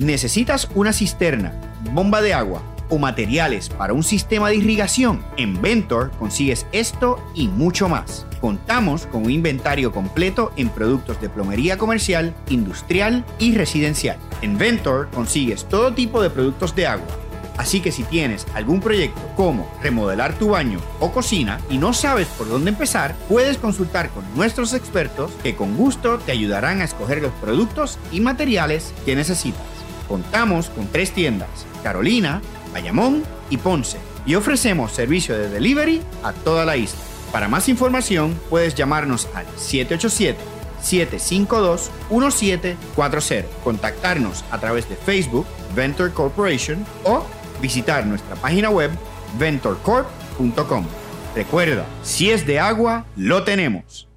¿Necesitas una cisterna, bomba de agua o materiales para un sistema de irrigación? En Ventor consigues esto y mucho más. Contamos con un inventario completo en productos de plomería comercial, industrial y residencial. En Ventor consigues todo tipo de productos de agua Así que si tienes algún proyecto como remodelar tu baño o cocina y no sabes por dónde empezar, puedes consultar con nuestros expertos que con gusto te ayudarán a escoger los productos y materiales que necesitas. Contamos con tres tiendas, Carolina, Bayamón y Ponce, y ofrecemos servicio de delivery a toda la isla. Para más información puedes llamarnos al 787-752-1740, contactarnos a través de Facebook, Venture Corporation o visitar nuestra página web ventorcorp.com. Recuerda, si es de agua, lo tenemos.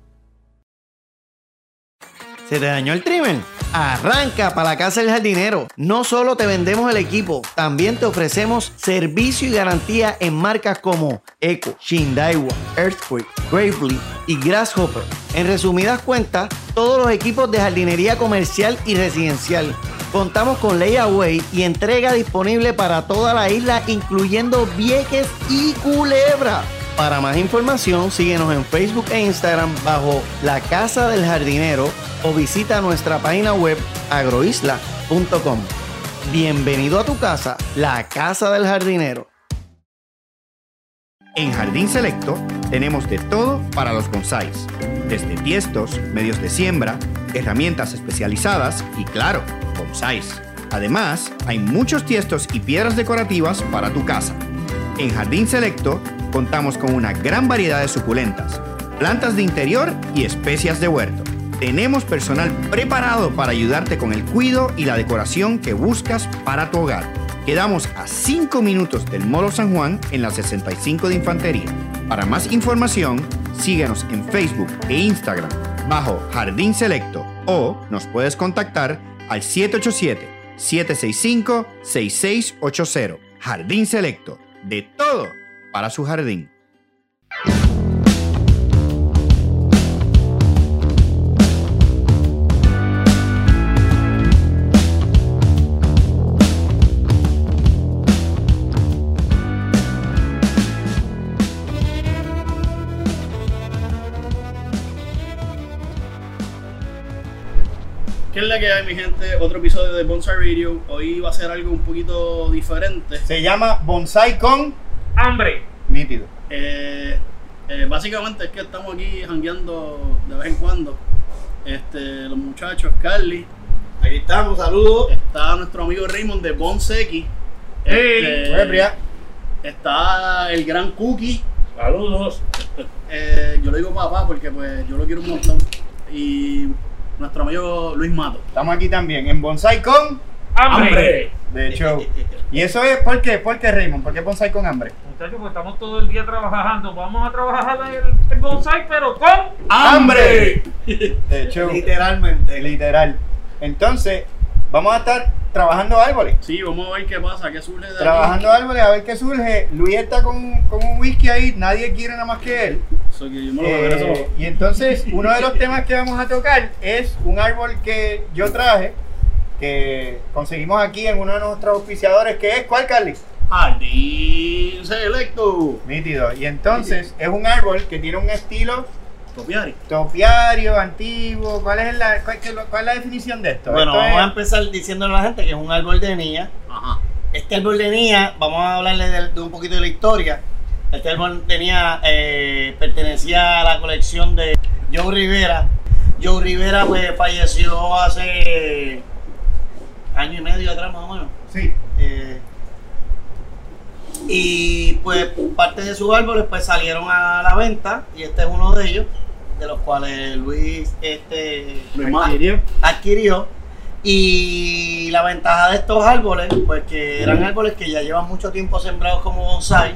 ¿Se te dañó el trimmer? Arranca para la casa del jardinero. No solo te vendemos el equipo, también te ofrecemos servicio y garantía en marcas como Eco, Shindaiwa, Earthquake, Gravely y Grasshopper. En resumidas cuentas, todos los equipos de jardinería comercial y residencial Contamos con layaway y entrega disponible para toda la isla, incluyendo Vieques y Culebra. Para más información, síguenos en Facebook e Instagram bajo La Casa del Jardinero o visita nuestra página web agroisla.com. Bienvenido a tu casa, La Casa del Jardinero. En Jardín Selecto tenemos de todo para los bonsáis, desde tiestos, medios de siembra, herramientas especializadas y claro, bonsáis. Además, hay muchos tiestos y piedras decorativas para tu casa. En Jardín Selecto contamos con una gran variedad de suculentas, plantas de interior y especias de huerto. Tenemos personal preparado para ayudarte con el cuidado y la decoración que buscas para tu hogar. Quedamos a 5 minutos del Molo San Juan en la 65 de Infantería. Para más información, síguenos en Facebook e Instagram bajo Jardín Selecto o nos puedes contactar al 787-765-6680. Jardín Selecto, de todo para su jardín. ¿Qué es la que hay, mi gente? Otro episodio de Bonsai Radio. Hoy va a ser algo un poquito diferente. Se llama Bonsai con hambre. nítido. Eh, eh, básicamente es que estamos aquí jangueando de vez en cuando. Este, los muchachos, Carly. Aquí estamos, saludos. Está nuestro amigo Raymond de Bonseki. Hey, Buebria. está el gran Cookie. Saludos. Eh, yo le digo papá porque pues yo lo quiero un montón. Y nuestro amigo Luis Mato. Estamos aquí también en Bonsai con Hambre. de hecho. ¿Y eso es por qué? ¿Por qué Raymond? ¿Por qué Bonsai con hambre? Muchachos, pues estamos todo el día trabajando. Vamos a trabajar el, el bonsai, pero con ¡Hambre! De hecho, Literalmente. literal. Entonces, vamos a estar trabajando árboles. Sí, vamos a ver qué pasa, qué surge de aquí. Trabajando árboles, a ver qué surge. Luis está con, con un whisky ahí, nadie quiere nada más que él. Eso que yo me lo beberé Eh, y entonces, uno de los temas que vamos a tocar es un árbol que yo traje, que conseguimos aquí en uno de nuestros auspiciadores, que es, ¿cuál, Carly? Jardín Selecto. Nítido. Y entonces, es un árbol que tiene un estilo Topiari. topiario, antiguo. ¿Cuál es la, cuál, qué- cuál es la definición de esto? Bueno, Esto vamos a empezar diciéndole a la gente que es un árbol de niña. Ajá. Este árbol de niña, vamos a hablarle de, de un poquito de la historia. Este árbol de niña eh, pertenecía a la colección de Joe Rivera. Joe Rivera pues falleció hace año y medio atrás más o menos. Sí. Eh, y pues parte de sus árboles pues salieron a la venta y este es uno de ellos, de los cuales Luis este, adquirió. Y la ventaja de estos árboles, pues que eran árboles que ya llevan mucho tiempo sembrados como bonsai,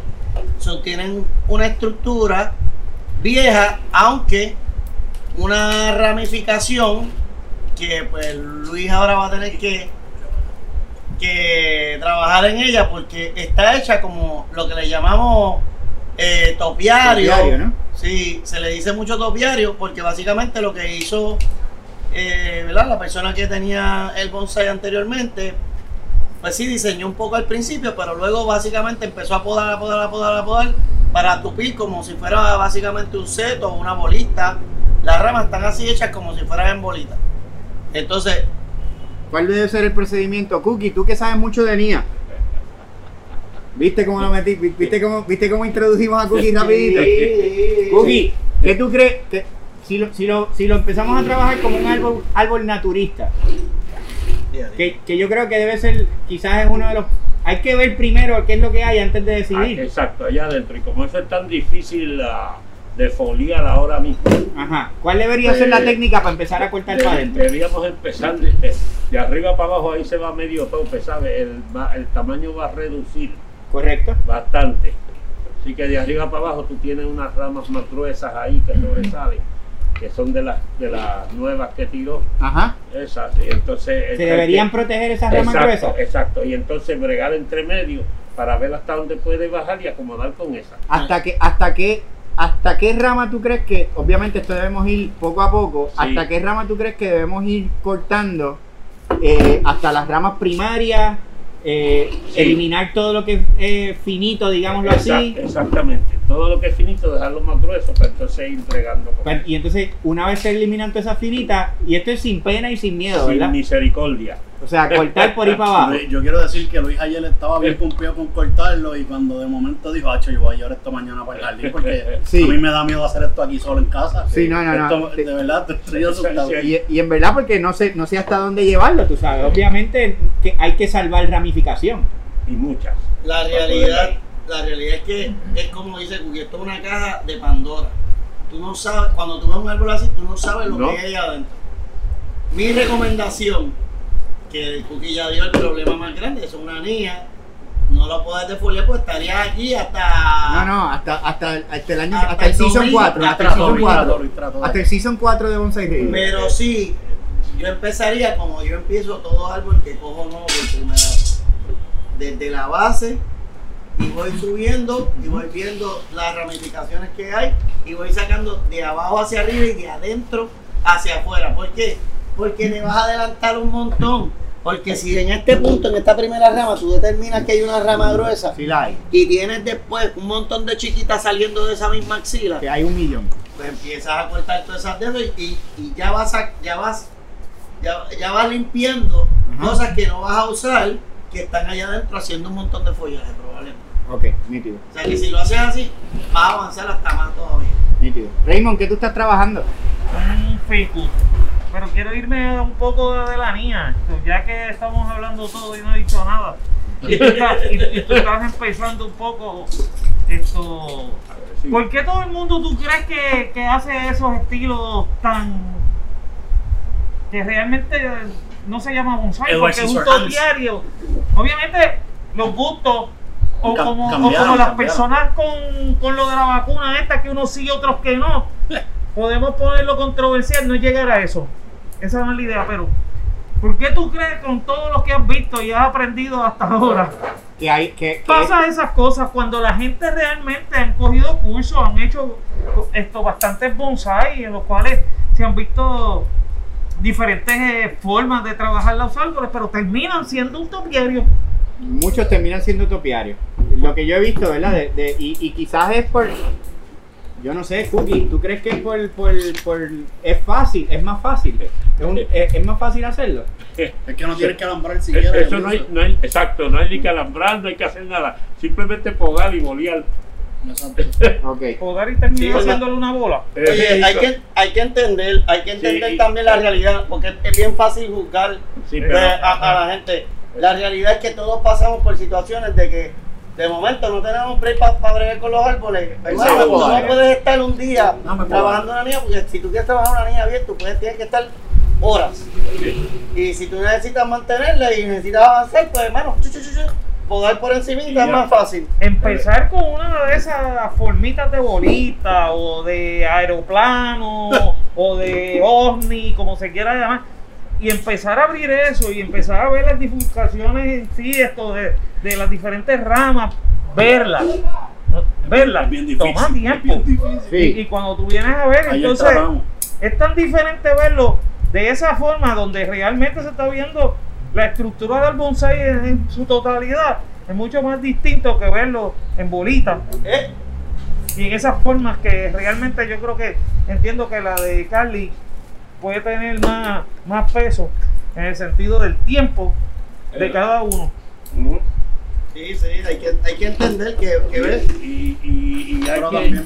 so, tienen una estructura vieja, aunque una ramificación que pues Luis ahora va a tener que, que trabajar en ella porque está hecha como lo que le llamamos eh, topiario. Topiario, ¿no? Sí, se le dice mucho topiario porque básicamente lo que hizo eh, ¿verdad? la persona que tenía el bonsai anteriormente pues sí diseñó un poco al principio, pero luego básicamente empezó a podar, a podar, a podar, a podar para tupir como si fuera básicamente un seto o una bolita. Las ramas están así hechas como si fueran en bolitas. Entonces, ¿Cuál debe ser el procedimiento? Cookie, tú que sabes mucho de NIA. ¿Viste cómo lo metí? Vi- ¿Viste cómo, ¿Viste cómo introdujimos a Cookie rapidito? Cookie, ¿qué tú crees? que si, lo, si, lo, si lo empezamos a trabajar como un árbol, árbol naturista, que, que yo creo que debe ser, quizás es uno de los... Hay que ver primero qué es lo que hay antes de Ah, decidir. exacto, allá adentro. Y como eso es tan difícil ah, de foliar ahora mismo, Ajá. ¿Cuál debería ser la técnica para empezar a cortar de- para adentro? debíamos empezar de, arriba para abajo, ahí se va medio tope, ¿sabes? El, va- el tamaño va a reducir ¿Correcto? bastante. Así que de arriba para abajo tú tienes unas ramas más gruesas ahí que sobresalen, que son de las de las nuevas que tiró. Ajá. Esas, y entonces... Se deberían proteger esas ramas exacto, gruesas. exacto, y entonces bregar entre medio para ver hasta dónde puede bajar y acomodar con esa. ¿Hasta qué, hasta qué, hasta qué rama tú crees que, obviamente esto debemos ir poco a poco, Sí. hasta qué rama tú crees que debemos ir cortando eh, hasta las ramas primarias, eh, Sí. eliminar todo lo que es eh, finito, digámoslo así, Exact- exactamente. Todo lo que es finito, dejarlo más grueso para entonces ir con Pa- y entonces una vez se eliminan todas esas finitas, y esto es sin pena y sin miedo, Sin ¿verdad? misericordia. O sea, cortar por ahí para abajo. Yo quiero decir que Luis ayer estaba bien cumplido con cortarlo y cuando de momento dijo, Hacho, yo voy a llevar esto mañana para el jardín porque Sí. a mí me da miedo hacer esto aquí solo en casa. Sí, no, no, no. Esto, De verdad, te estoy asustado. Y, y en verdad porque no sé, no sé hasta dónde llevarlo, tú sabes. Obviamente que hay que salvar ramificación. Y muchas. La realidad, la realidad es que es como dice Cookie, esto es una caja de Pandora. Tú no sabes, cuando tú ves un árbol así, tú no sabes lo No. que hay adentro. Mi recomendación, que Cookie ya dio el problema más grande, es una niña, no lo puedes defoliar, pues estaría aquí hasta. No, no, hasta, hasta, hasta el año, Hasta hasta el el season 2000, 4. Ya Hasta el season Luis 4. trató, Luis trató de- Hasta el season 4 de Bonsai. Pero sí, yo empezaría como yo empiezo todo árbol que cojo nuevo por primera vez. Desde la base y voy subiendo y voy viendo las ramificaciones que hay y voy sacando de abajo hacia arriba y de adentro hacia afuera. ¿Por qué? Porque le vas a adelantar un montón. Porque si en este punto, en esta primera rama, tú determinas que hay una rama gruesa Sí la hay. y tienes después un montón de chiquitas saliendo de esa misma axila, Que hay un millón. pues empiezas a cortar todas esas dedos y, y- y ya vas a, ya vas ya, ya vas limpiando Ajá. cosas que no vas a usar que están allá adentro haciendo un montón de follaje probablemente. Ok, nítido. O sea que si lo haces así, vas a avanzar hasta más todavía. Nítido. Raymond, ¿qué tú estás trabajando? un ficus. Pero quiero irme un poco de, de la niña, esto, ya que estamos hablando todo y no he dicho nada. Y tú estás, y- y tú estás empezando un poco esto. A ver, sí. ¿Por qué todo el mundo tú crees que, que hace esos estilos tan. que realmente no se llama bonsai porque es un topiario? Obviamente, los gustos. O Cam- como, o cambiaron, como las cambiaron. personas con, con lo de la vacuna esta, que unos sí y otros que no. Podemos ponerlo controversial, no llegar a eso. Esa no es la idea, pero ¿por qué tú crees con todo lo que has visto y has aprendido hasta ahora? Que hay, que, que- pasa esas cosas cuando la gente realmente han cogido cursos, han hecho esto bastantes bonsai en los cuales se han visto diferentes eh, formas de trabajar los árboles, pero terminan siendo un topiario. muchos terminan siendo topiarios. Lo que yo he visto, ¿verdad? De, de- y, y quizás es por. Yo no sé, Cookie, ¿tú crees que es por, por, por- es fácil? ¿Es más fácil? ¿Es, un- es- es más fácil hacerlo? Es que no tienes que alambrar siquiera. Eso no hay, no hay, exacto, no hay ni que alambrar, no hay que hacer nada. Simplemente podar y bolear. Exacto. Ok. Podar y terminar Sí, haciéndole una bola. Oye, hay que, hay que entender, hay que entender Sí, y- también la realidad, porque es bien fácil juzgar Sí, eh, pero- a, a la gente. La realidad es que todos pasamos por situaciones de que de momento no tenemos break para bregar con los árboles. Hermano, tú no puedes estar un día No trabajando una niña, porque si tú quieres trabajar una niña bien, tú puedes, tienes que estar horas. Y si tú necesitas mantenerla y necesitas avanzar, pues hermano, chu, chu, chu, podar por encimita Y es más fácil. Empezar con una de esas formitas de bolita o de aeroplano o de ovni, como se quiera llamar, y empezar a abrir eso y empezar a ver las bifurcaciones en sí, esto de, de las diferentes ramas, verlas, verlas, toma es tiempo. Y, cuando tú vienes a ver, entonces es tan diferente verlo de esa forma donde realmente se está viendo la estructura del bonsai en, en su totalidad es mucho más distinto que verlo en bolitas. Eh, Y en esas formas que realmente yo creo que entiendo que la de Carly puede tener más, más peso en el sentido del tiempo de Eh. cada uno. Sí, sí, hay que, hay que entender que, que ves. Y, y- y hay, que,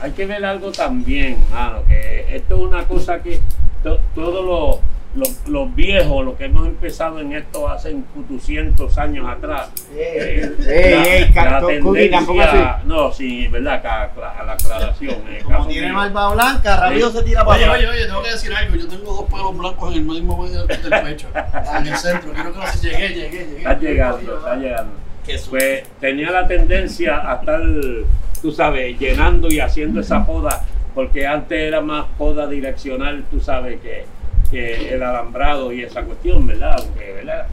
hay que ver algo también, mano, que esto es una cosa que to- todos los, los, los viejos, los que hemos empezado en esto hace 200 años atrás, eh, Ey, la- la tendencia- no, sí, verdad, cla- a la aclaración. el Como caso tiene barba blanca, rápido se tira para Oye, oye, oye, tengo que decir algo. Yo tengo dos pelos blancos en el mismo medio del pecho. En el centro. Quiero que lo llegué, llegué, llegué. Está llegando, está llegando. Pues tenía la tendencia a estar, tú sabes, llenando y haciendo esa poda, porque antes era más poda direccional, tú sabes, que, que el alambrado y esa cuestión, ¿verdad? Aunque, ¿verdad?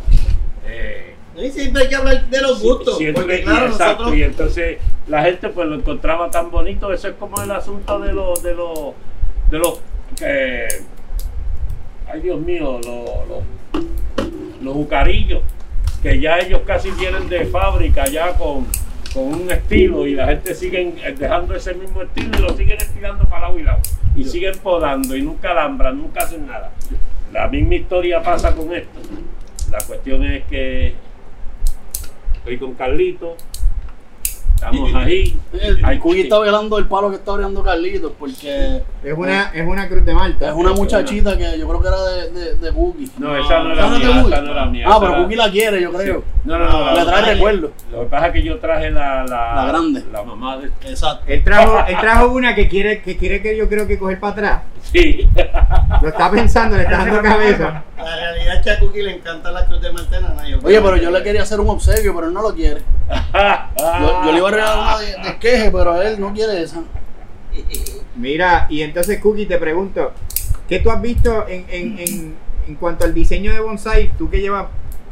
Eh, Y siempre hay que hablar de los gustos. siempre- porque y claro, exacto, nosotros. y entonces la gente pues lo encontraba tan bonito, eso es como el asunto de los, de los, de los, eh, ay Dios mío, los, los, los bucarillos, que ya ellos casi vienen de fábrica ya con, con un estilo y la gente sigue dejando ese mismo estilo y lo siguen estirando para lado y lado y siguen podando y nunca alambran, nunca hacen nada. La misma historia pasa con esto. La cuestión es que estoy con Carlito, estamos ahí. El Cookie está velando el palo que está abriendo Carlitos porque Es una, es una cruz de Malta. es una muchachita que yo creo que era de, de, de Cookie. No, esa no ¿Esa era mía, esa no era mía. Ah, pero Cookie la quiere, yo creo. No, no, no. Le la- trae recuerdo. Lo que pasa es que yo traje la, la, La grande. La mamá de. Exacto. Él trajo, él trajo una que quiere, que quiere que yo creo que coger para atrás. Sí. Lo está pensando, le está dando cabeza. La realidad es que a Cookie le encanta la cruz de Martena. ¿no? Yo Oye, pero yo le quería hacer un obsequio, pero él no lo quiere. Yo, yo le iba a regalar una de, de queje, pero él no quiere esa. Mira, y entonces Cookie te pregunto, ¿qué tú has visto en, en, en, en cuanto al diseño de bonsai? Tú que llevas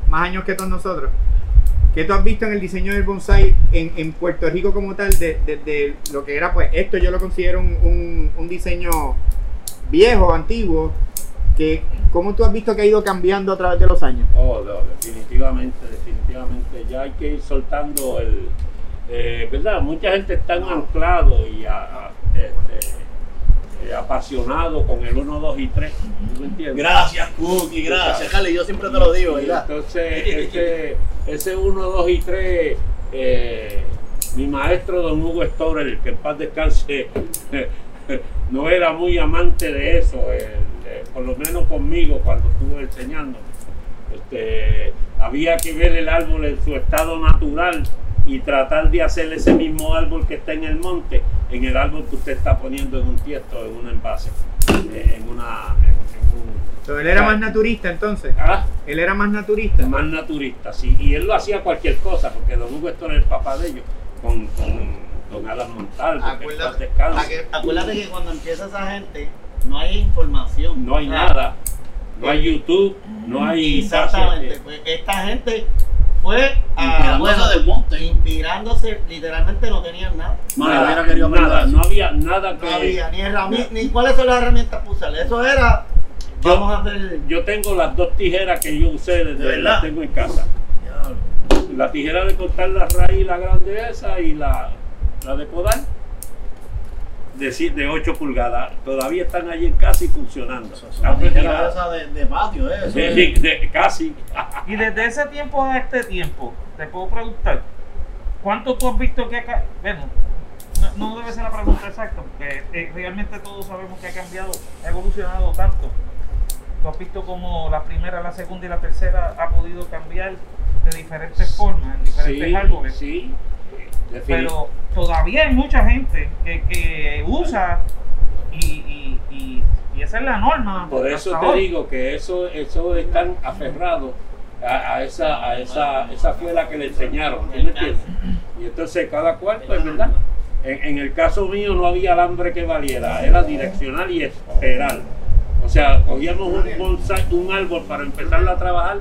más años que todos nosotros. ¿Qué tú has visto en el diseño del bonsai en, en Puerto Rico como tal? De, de- de lo que era, pues esto yo lo considero un, un- un diseño viejo, antiguo. Que, ¿Cómo tú has visto que ha ido cambiando a través de los años? Oh, no, definitivamente, definitivamente. Ya hay que ir soltando el. eh, ¿Verdad? Mucha gente está anclado y a- a- este, eh, apasionado con el 1, 2 y 3. ¿Tú me entiendes? Gracias, Cookie, gracias, Carly. Yo siempre te lo digo. Entonces, ese, ese 1, 2 y 3, eh, mi maestro don Hugo Storer, que en paz descanse, no era muy amante de eso, eh, eh, por lo menos conmigo cuando estuve enseñando. Este, había que ver el árbol en su estado natural y tratar de hacer ese mismo árbol que está en el monte, en el árbol que usted está poniendo en un tiesto, en un envase, eh, en una... en- en un- So, él era más naturista entonces. Ah, Él era más naturista. más naturista, sí. Y él lo hacía cualquier cosa, porque Don Hugo esto era el papá de ellos, con, con Don Alan Montalvo, Acuérdate, que- acuérdate que cuando empieza esa gente, no hay información. No hay O sea, nada, no hay YouTube, no hay... Exactamente. Pues esta gente fue a, Inspirándose del monte. inspirándose, literalmente no tenían nada. Nada, hubiera querido nada, aprender no había nada que... No había ni herramientas, ni cuáles son las herramientas para usar. Eso era, Yo- vamos a hacer. Yo tengo las dos tijeras que yo usé, desde, ¿De verdad? las tengo en casa. La tijera de cortar la raíz, la grande esa, y la, la de podar, de, de 8 pulgadas. Todavía están allí y funcionando. La de, de patio, ¿eh? De- casi. Y desde ese tiempo a este tiempo, te puedo preguntar, ¿cuánto tú has visto que ha Bueno, no, no debe ser la pregunta exacta, porque eh, realmente todos sabemos que ha cambiado, ha evolucionado tanto. Tú has visto como la primera, la segunda y la tercera ha podido cambiar de diferentes formas, en diferentes Sí, árboles. sí. Pero todavía hay mucha gente que, que usa y, y, y, y esa es la norma. Por eso te hoy. digo que eso, eso están aferrados a, a esa, a esa, esa fue la que le enseñaron, ¿tú me entiendes? Y entonces cada cual, pues, ¿verdad? En, en el caso mío no había alambre que valiera, era direccional y esperal. O sea, cogíamos un bonsai, un árbol para empezarlo a trabajar,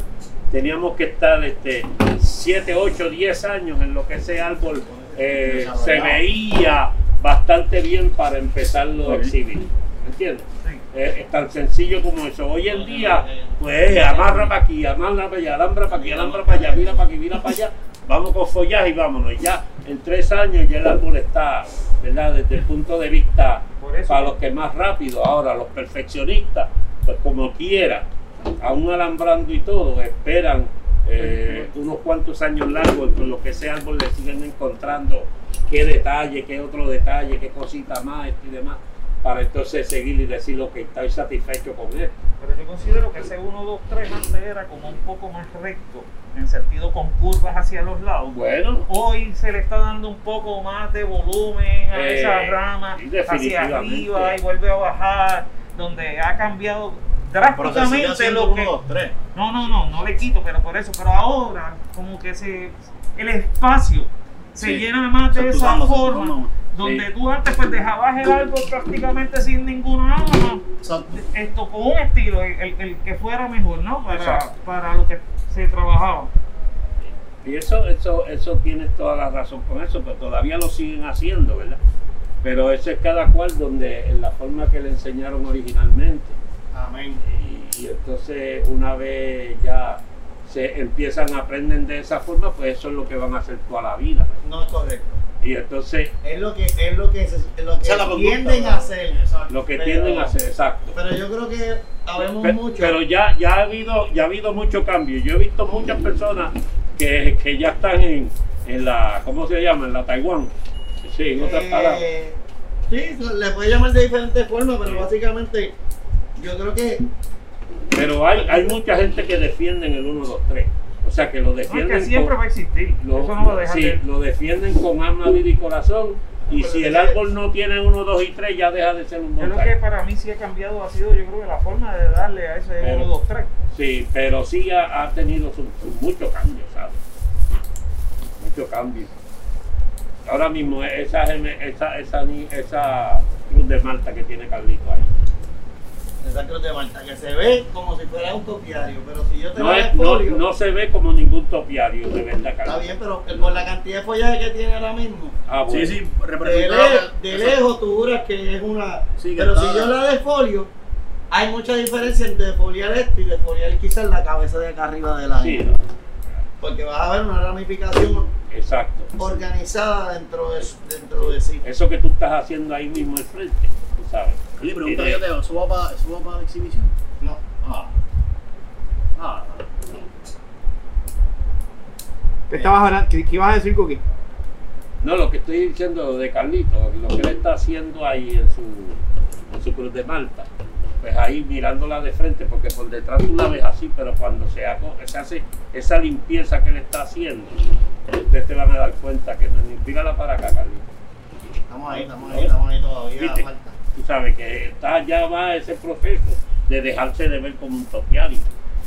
teníamos que estar este, 7, 8, 10 años en lo que ese árbol eh, se veía bastante bien para empezarlo a exhibir. ¿Me entiendes? Sí. Es, tan sencillo como eso. Hoy en día, pues amarra para aquí, amarra para allá, alambra para aquí, alambra para allá, mira para aquí, mira para allá. Vamos con follaje y vámonos. Y ya en tres años ya el árbol está, ¿verdad? Desde el punto de vista Por eso- para los que más rápido. Ahora, los perfeccionistas, pues como quiera, aún alambrando y todo, esperan eh, unos cuantos años largos con lo que ese árbol le siguen encontrando qué detalle, qué otro detalle, qué cosita más esto y demás, para entonces seguir y decir lo que estoy satisfecho con esto. Pero yo considero que ese 1, 2, 3 antes era como un poco más recto, en sentido con curvas hacia los lados. Bueno, Hoy se le está dando un poco más de volumen a Eh, esa rama hacia arriba y vuelve a bajar, donde ha cambiado drásticamente lo uno, dos, tres. No, no, no, no le quito, pero por eso. Pero ahora, como que se, el espacio se Sí. llena más de esa forma, donde Sí. tú antes pues dejabas el árbol prácticamente sin ninguna Exacto. esto con un estilo, el, el- el que fuera mejor, ¿no? Para, Exacto. para lo que se trabajaba. y eso, eso, eso tienes toda la razón con eso, pero todavía lo siguen haciendo, ¿verdad? Pero eso es cada cual donde, en la forma que le enseñaron originalmente. Amén. Y, y entonces una vez ya se empiezan a aprender de esa forma, pues eso es lo que van a hacer toda la vida. No es correcto. Y entonces Es lo que, es lo que, se- lo que conducta, tienden a hacer. Exacto. lo que Pero- tienden a hacer, exacto. Pero yo creo que habemos Pe- mucho. Pero ya, ya ha habido, ya ha habido mucho cambio. Yo he visto muchas personas que, que ya están en, en la, ¿cómo se llama? En la Taiwán. Sí, en otras Eh, palabras. Sí, le puede llamar de diferentes formas, pero básicamente yo creo que Pero hay, hay mucha gente que defienden el 1, 2, 3. O sea, que lo No, es defienden que siempre con, va a existir. lo, eso no lo dejan sí, de... lo defienden con alma, vida y corazón. Y Pero si el que- árbol no tiene 1, 2 y 3, ya deja de ser un Es lo que bonsai. para mí sí ha cambiado, ha sido yo creo que la forma de darle a ese Pero- 1, 2, 3. Sí, pero sí ha, ha tenido su, su- mucho cambio, ¿sabes? Mucho cambio. Ahora mismo esa, esa, esa, esa cruz de Malta que tiene Carlito ahí. Esa cruz de Malta, que se ve como si fuera un copiario, pero si yo te No, la es- no, folio, no se ve como ningún topiario, de verdad, está bien, pero por la cantidad de follaje que tiene ahora mismo, Ah, bueno. Sí, sí, de, representa. le- de lejos tú juras que es una... Sí, pero está- si yo la desfolio, hay mucha diferencia entre defoliar esto y defoliar quizás la cabeza de acá arriba de la Sí. Porque vas a ver una ramificación exacto. organizada dentro de, dentro de sí. Eso que tú estás haciendo ahí mismo al frente, tú sabes. Carly, pregunta que yo te hago, ¿eso va para, eso va para la exhibición? No. Ah. Ah. ¿Qué, estabas hablando? ¿Qué, qué ibas a decir, Cookie? No, lo que estoy diciendo de Carlito, lo que él está haciendo ahí en su, en su cruz de Malta, pues ahí mirándola de frente, porque por detrás tú la ves así, pero cuando se, hago- se hace esa limpieza que él está haciendo, ustedes te van a dar cuenta que no, ni- mírala para acá, Carlito. Estamos ahí, estamos ahí, estamos ahí todavía. Falta. Tú sabes que está, ya va ese proceso de dejarse de ver como un topiario.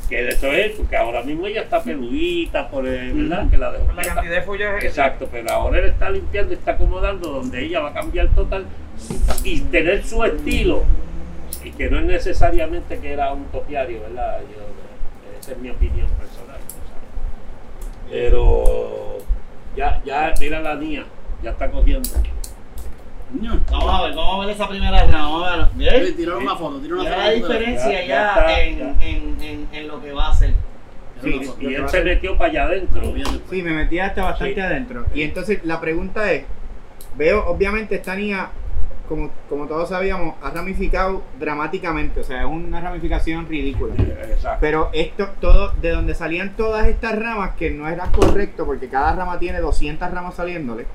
Que de eso es, porque ahora mismo ella está peludita, por el, ¿verdad? Que la dejó La cantidad de follaje Exacto, pero ahora él está limpiando y está acomodando donde ella va a cambiar total y tener su estilo. Y que no es necesariamente que era un topiario, ¿verdad? Yo, esa es mi opinión personal. sabes. Pero ya, ya, mira la niña, ya está cogiendo. Vamos a ver, vamos a ver esa primera rama. Vamos a ver. Tira una foto, tira una foto. la diferencia Ya- ya, ya está, en, ya. En, en, en lo que va a hacer. Sí. Y él se metió para allá adentro. Sí, me metí hasta bastante Sí. adentro. Y entonces la pregunta es, veo obviamente esta niña, como, como todos sabíamos, ha ramificado dramáticamente, o sea, es una ramificación ridícula. Exacto. Pero esto, todo, de donde salían todas estas ramas, que no era correcto, porque cada rama tiene 200 ramas saliéndole,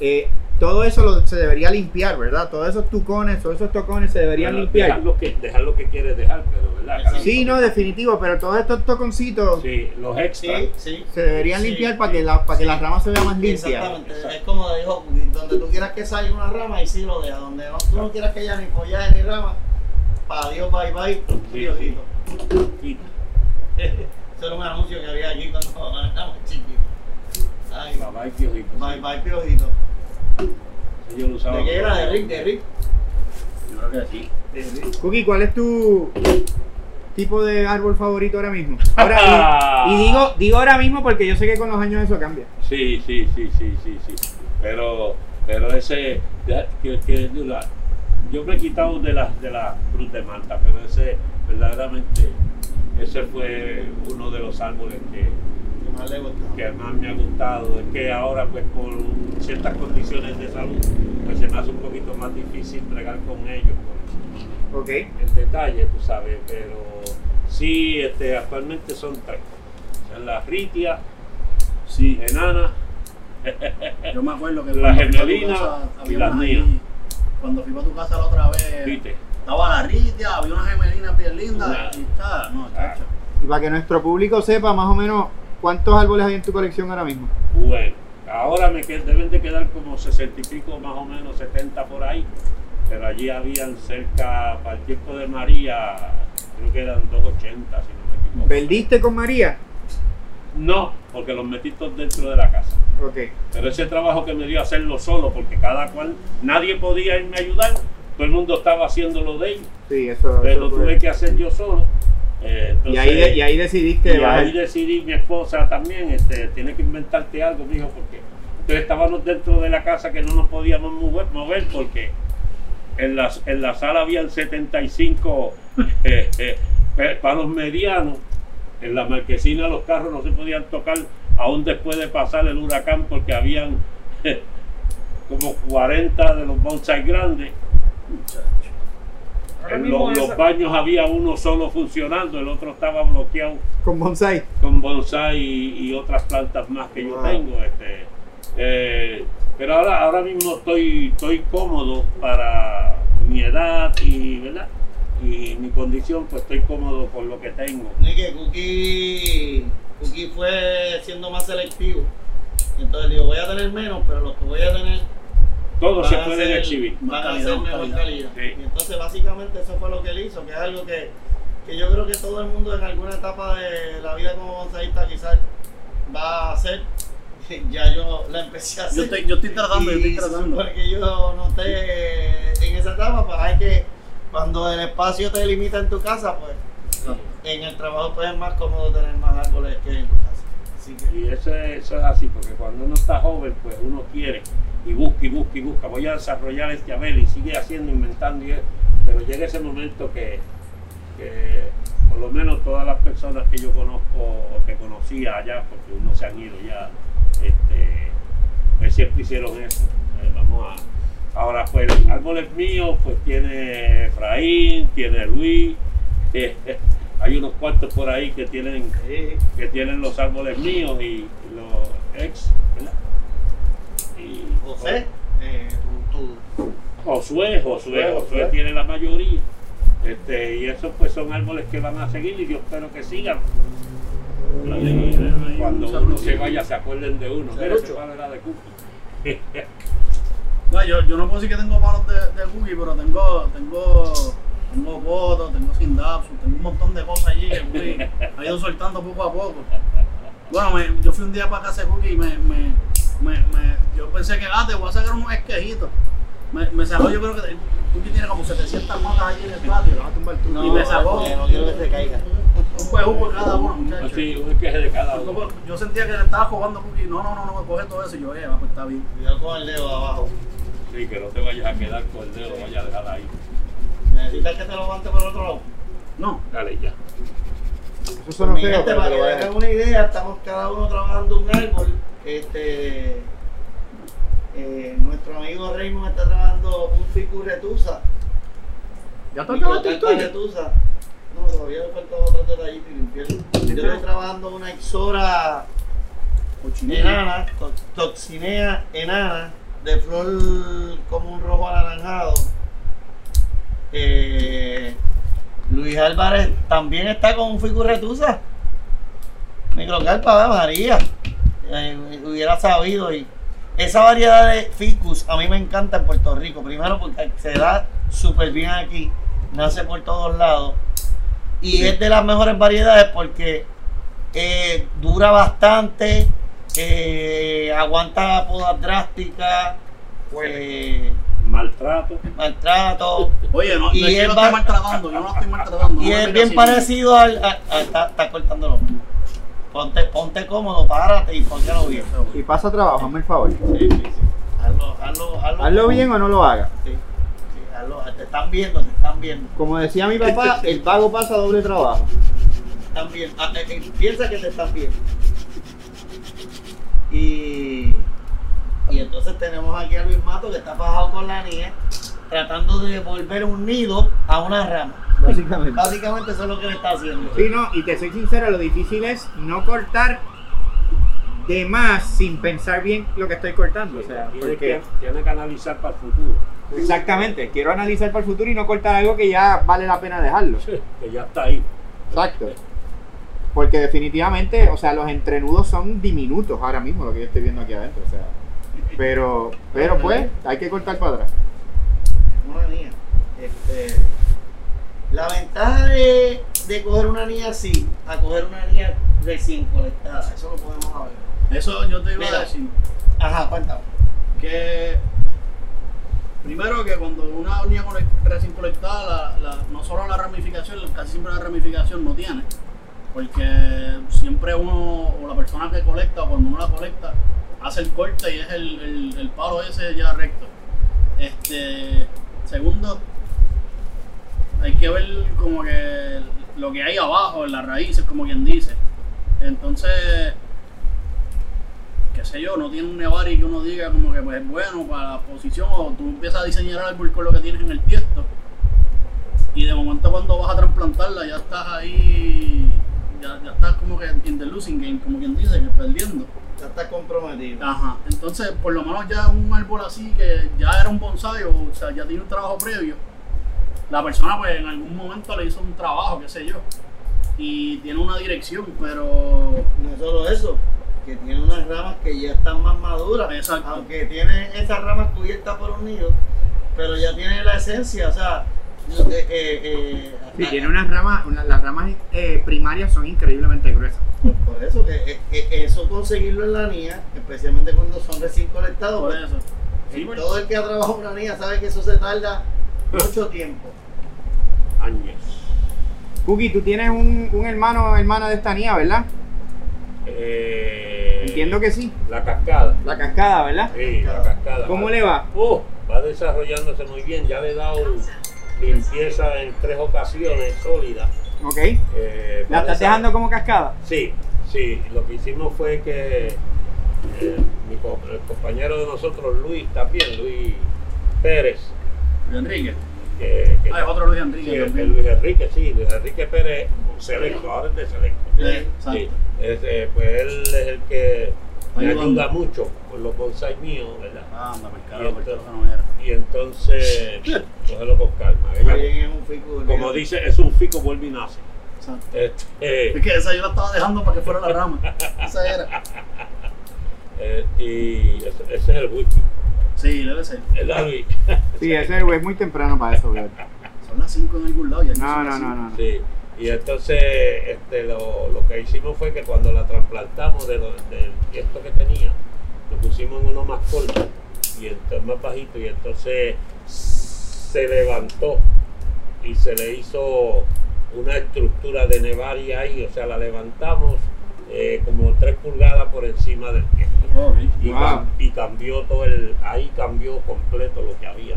eh, todo eso lo- se debería limpiar, ¿verdad? Todos esos tucones, todos esos tocones se deberían Bueno, limpiar. Dejar lo, que, dejar lo que quieres dejar, pero ¿verdad? Sí, no, definitivo, pero todos estos toconcitos Sí, los extras. Sí, sí. se deberían Sí. limpiar para que, la, para que la rama se vea más limpia. Exactamente, Exacto. es como dijo, donde tú quieras que salga una rama y sí lo deja, donde no, tú no quieras que haya ni follaje ni rama, para Dios, bye bye, Sí, Diosito. Quita. Eso era un anuncio que había aquí cuando éramos chiquitos. Ay, Papá y piojito. bye bye, Piojito. Ellos lo usaban ¿De qué era? De Rick, de Rick. Yo creo que sí. De Rick. Cookie, ¿cuál es tu tipo de árbol favorito ahora mismo? Ahora, y, y digo, digo ahora mismo porque yo sé que con los años eso cambia. Sí, sí, sí, sí, sí, sí. Pero, pero ese, que, que, la- yo me he quitado de la, de la cruz de Malta, pero ese verdaderamente, ese fue uno de los árboles que, Que más le gusta. que más me ha gustado. Es que ahora pues por ciertas condiciones de salud, pues se me hace un poquito más difícil bregar con ellos. por Ok. el detalle, tú sabes, pero sí, este, actualmente son tres. O sea, la ritia, Sí, enana, yo me acuerdo que La cuando fui a tu gemelina casa, y las mías. Cuando fui a tu casa la otra vez, viste. estaba la ritia, había unas gemelinas bien lindas Una- y está, no, chacho. Y para que nuestro público sepa más o menos cuántos árboles hay en tu colección ahora mismo. Bueno, ahora me qued- deben de quedar como 60 y pico, más o menos 70 por ahí, pero allí habían cerca, para el tiempo de María, creo que eran 280, si no me equivoco. ¿Perdiste con María? No, porque los metí todos dentro de la casa. Ok. Pero ese trabajo que me dio hacerlo solo, porque cada cual, nadie podía irme a ayudar, todo el mundo estaba haciendo lo de ellos, Sí, eso. pero eso tuve que hacer yo solo. Eh, y, ahí, de- y ahí decidiste y ahí decidí mi esposa también, este, tiene que inventarte algo, mijo, porque entonces estábamos dentro de la casa que no nos podíamos mover, mover porque en la, en la sala habían 75 eh, eh, palos medianos, en la marquesina los carros no se podían tocar aún después de pasar el huracán porque habían como 40 de los bonsai grandes. En los, esa- baños había uno solo funcionando, el otro estaba bloqueado Con bonsai. con bonsai y, y otras plantas más que yo tengo. Este, eh, pero ahora, ahora mismo estoy, estoy cómodo para mi edad y, ¿verdad? y mi condición, pues estoy cómodo con lo que tengo. Ni que Cookie, Cookie fue siendo más selectivo. Entonces digo, voy a tener menos, pero los que voy a tener Todos van se a pueden ser- exhibir. Van a Calidad, ser mejor calidad. calidad. Sí. Y entonces básicamente eso fue lo que él hizo, que es algo que, que yo creo que todo el mundo en alguna etapa de la vida como bonsaísta quizás va a hacer. Ya yo la empecé a hacer. Yo estoy, yo estoy tratando, yo estoy tratando. Porque yo noté en esa etapa, pues hay que, cuando el espacio te limita en tu casa, pues en el trabajo pues es más cómodo tener más árboles que en tu casa. Así que, Y eso es, eso es así, porque cuando uno está joven, pues uno quiere y busca y busca y busca. Voy a desarrollar este Abel y sigue haciendo, inventando, y, pero llega ese momento que, que por lo menos todas las personas que yo conozco o que conocía allá, porque unos se han ido ya, este, pues siempre hicieron eso. Eh, vamos a. Ahora, pues, árboles míos, pues tiene Efraín, tiene Luis, eh, hay unos cuantos por ahí que tienen que tienen los árboles míos y los ex, ¿verdad? Y José, eh, tu, tu- Josué, Josué, Josué tiene la mayoría. Este, y esos pues son árboles que van a seguir y yo espero que sigan. Y cuando uno se vaya se acuerden de uno. Era de cookie. No, yo, yo no puedo decir que tengo palos de, de cookie, pero tengo, tengo, tengo botos, tengo sindapsu, tengo un montón de cosas allí que fui, ha ido soltando poco a poco. Bueno, me- yo fui un día para casa de cookie y me, me, me, me- yo pensé que, ah, te voy a sacar unos esquejitos. Me, me sacó, yo creo que Cookie tiene como 700 matas allí en el patio. no, y me sacó porque no quiero que se caiga. un huevo por cada uno, muchachos. Así, un queje de cada uno. Yo sentía que le estaba jugando Cookie, no, no, no, no, coge todo eso y yo, eh, va, pues está bien. Cuidado con el dedo abajo. Sí, que no te vayas a quedar con el dedo, vayas a dejar ahí. ¿Necesitas que te lo levante por el otro lado? No, Dale ya. Eso suena feo, pero para te que una idea, estamos cada uno trabajando un árbol. Este, eh, nuestro amigo Raymond está trabajando un ficus retusa. ¿Ya está tuyo? retusa. No, todavía le faltan otros detallitos y limpiarlo. Yo estoy trabajando una Ixora enana, to- toxinea enana, de flor como un rojo anaranjado. Eh, Luis Álvarez también está con un ficus retusa. Microcarpa María. Eh, hubiera sabido y esa variedad de ficus a mí me encanta en Puerto Rico. Primero porque se da súper bien aquí, nace por todos lados. Y es de las mejores variedades porque eh, dura bastante, eh, aguanta podas drásticas, Maltrato. maltrato. Oye, no, Y no es que estoy maltratando, yo no lo estoy maltratando. Y no es bien así. parecido al. a- a- está, está cortándolo. Ponte, ponte cómodo, párate y póntelo bien. Y pasa trabajo, hazme el favor. Sí, sí, sí. Hazlo, hazlo, hazlo. Hazlo bien o no lo hagas. Sí, sí. Carlos, te están viendo, te están viendo. Como decía mi papá, el vago pasa doble trabajo. Están viendo. Ah, eh, eh, piensa que te están viendo. Y, y entonces tenemos aquí a Luis Mato que está bajado con la niña, tratando de volver un nido a una rama. Básicamente. Básicamente eso es lo que le está haciendo. Sí, no, y te soy sincero, lo difícil es no cortar de más sin pensar bien lo que estoy cortando. O sea, tiene, porque que, tiene que analizar para el futuro. exactamente, quiero analizar para el futuro y no cortar algo que ya vale la pena dejarlo. Que ya está ahí. Exacto. Porque definitivamente, o sea, los entrenudos son diminutos ahora mismo, lo que yo estoy viendo aquí adentro. O sea, pero, pero pues, hay que cortar para atrás. Una niña. Este, la ventaja de, de coger una niña así a coger una niña recién colectada, eso lo podemos hablar. Eso yo te iba Mira. a decir. Ajá, cuéntame. que primero que cuando una niña recién colectada, la- la- no solo la ramificación, casi siempre la ramificación no tiene, porque siempre uno, o la persona que colecta, o cuando uno la colecta, hace el corte y es el, el, el palo ese ya recto. Este, segundo, hay que ver como que lo que hay abajo, en las raíces, como quien dice. Entonces, qué sé yo, no tiene un nevari que uno diga como que pues es bueno para la posición o tú empiezas a diseñar árbol con lo que tienes en el tiesto y de momento cuando vas a trasplantarla ya estás ahí, ya, ya estás como que in the losing game, como quien dice, que perdiendo. Ya está comprometido. Ajá, entonces por lo menos ya un árbol así que ya era un bonsai o, o sea, ya tiene un trabajo previo, la persona pues en algún momento le hizo un trabajo, qué sé yo, y tiene una dirección, pero No solo eso, que tiene unas ramas que ya están más maduras. Exacto. Aunque tiene esas ramas cubiertas por un nido, pero ya tiene la esencia, o sea, eh, eh, eh, Sí, tiene unas ramas, una- las ramas eh, primarias son increíblemente gruesas. Por, por eso, que eso conseguirlo en la niña, especialmente cuando son recién colectados, por pues, eso. Sí, porque- todo el que ha trabajado en una niña sabe que eso se tarda mucho tiempo. Años. Cookie, tú tienes un, un hermano o hermana de esta niña, ¿verdad? Eh, Entiendo que sí. La cascada. La cascada, ¿verdad? Sí, la cascada. ¿Cómo le va? Uh, va desarrollándose muy bien. Ya le he dado limpieza en tres ocasiones sólidas. Ok. Eh, ¿La estás dejando como cascada? Sí, sí. Lo que hicimos fue que eh, mi co- el compañero de nosotros, Luis, también, Luis Pérez, Luis Enrique. que, que- Ah, es otro Luis sí, Enrique. también. el Luis Enrique, sí, Luis Enrique Pérez, selecto, ahora es de selecto. Sí, Sí, exacto. es, eh, pues él es el que me ayuda mucho con los bonsai míos, ¿verdad? Ah, anda, Y entonces-. Y entonces, cógelo con calma. Es un fico. como dice, es un fico, vuelve y nace. Exacto. Este, Es que esa yo la estaba dejando para que fuera la rama. Esa era. eh, y ese, ese es el wiki. Sí, debe ser. Es la Luis. Sí, ese es muy temprano para eso, brother. Son las 5 en algún lado. Ya No, no, no, no. no. Sí. Y entonces este, lo, lo que hicimos fue que cuando la trasplantamos de del tiesto que tenía, lo pusimos en uno más corto y entonces más bajito y entonces se levantó y se le hizo una estructura de nevaria ahí, o sea, la levantamos eh, como 3 pulgadas por encima del tiesto. Ok. Y, Wow. y cambió todo el, ahí cambió completo lo que había.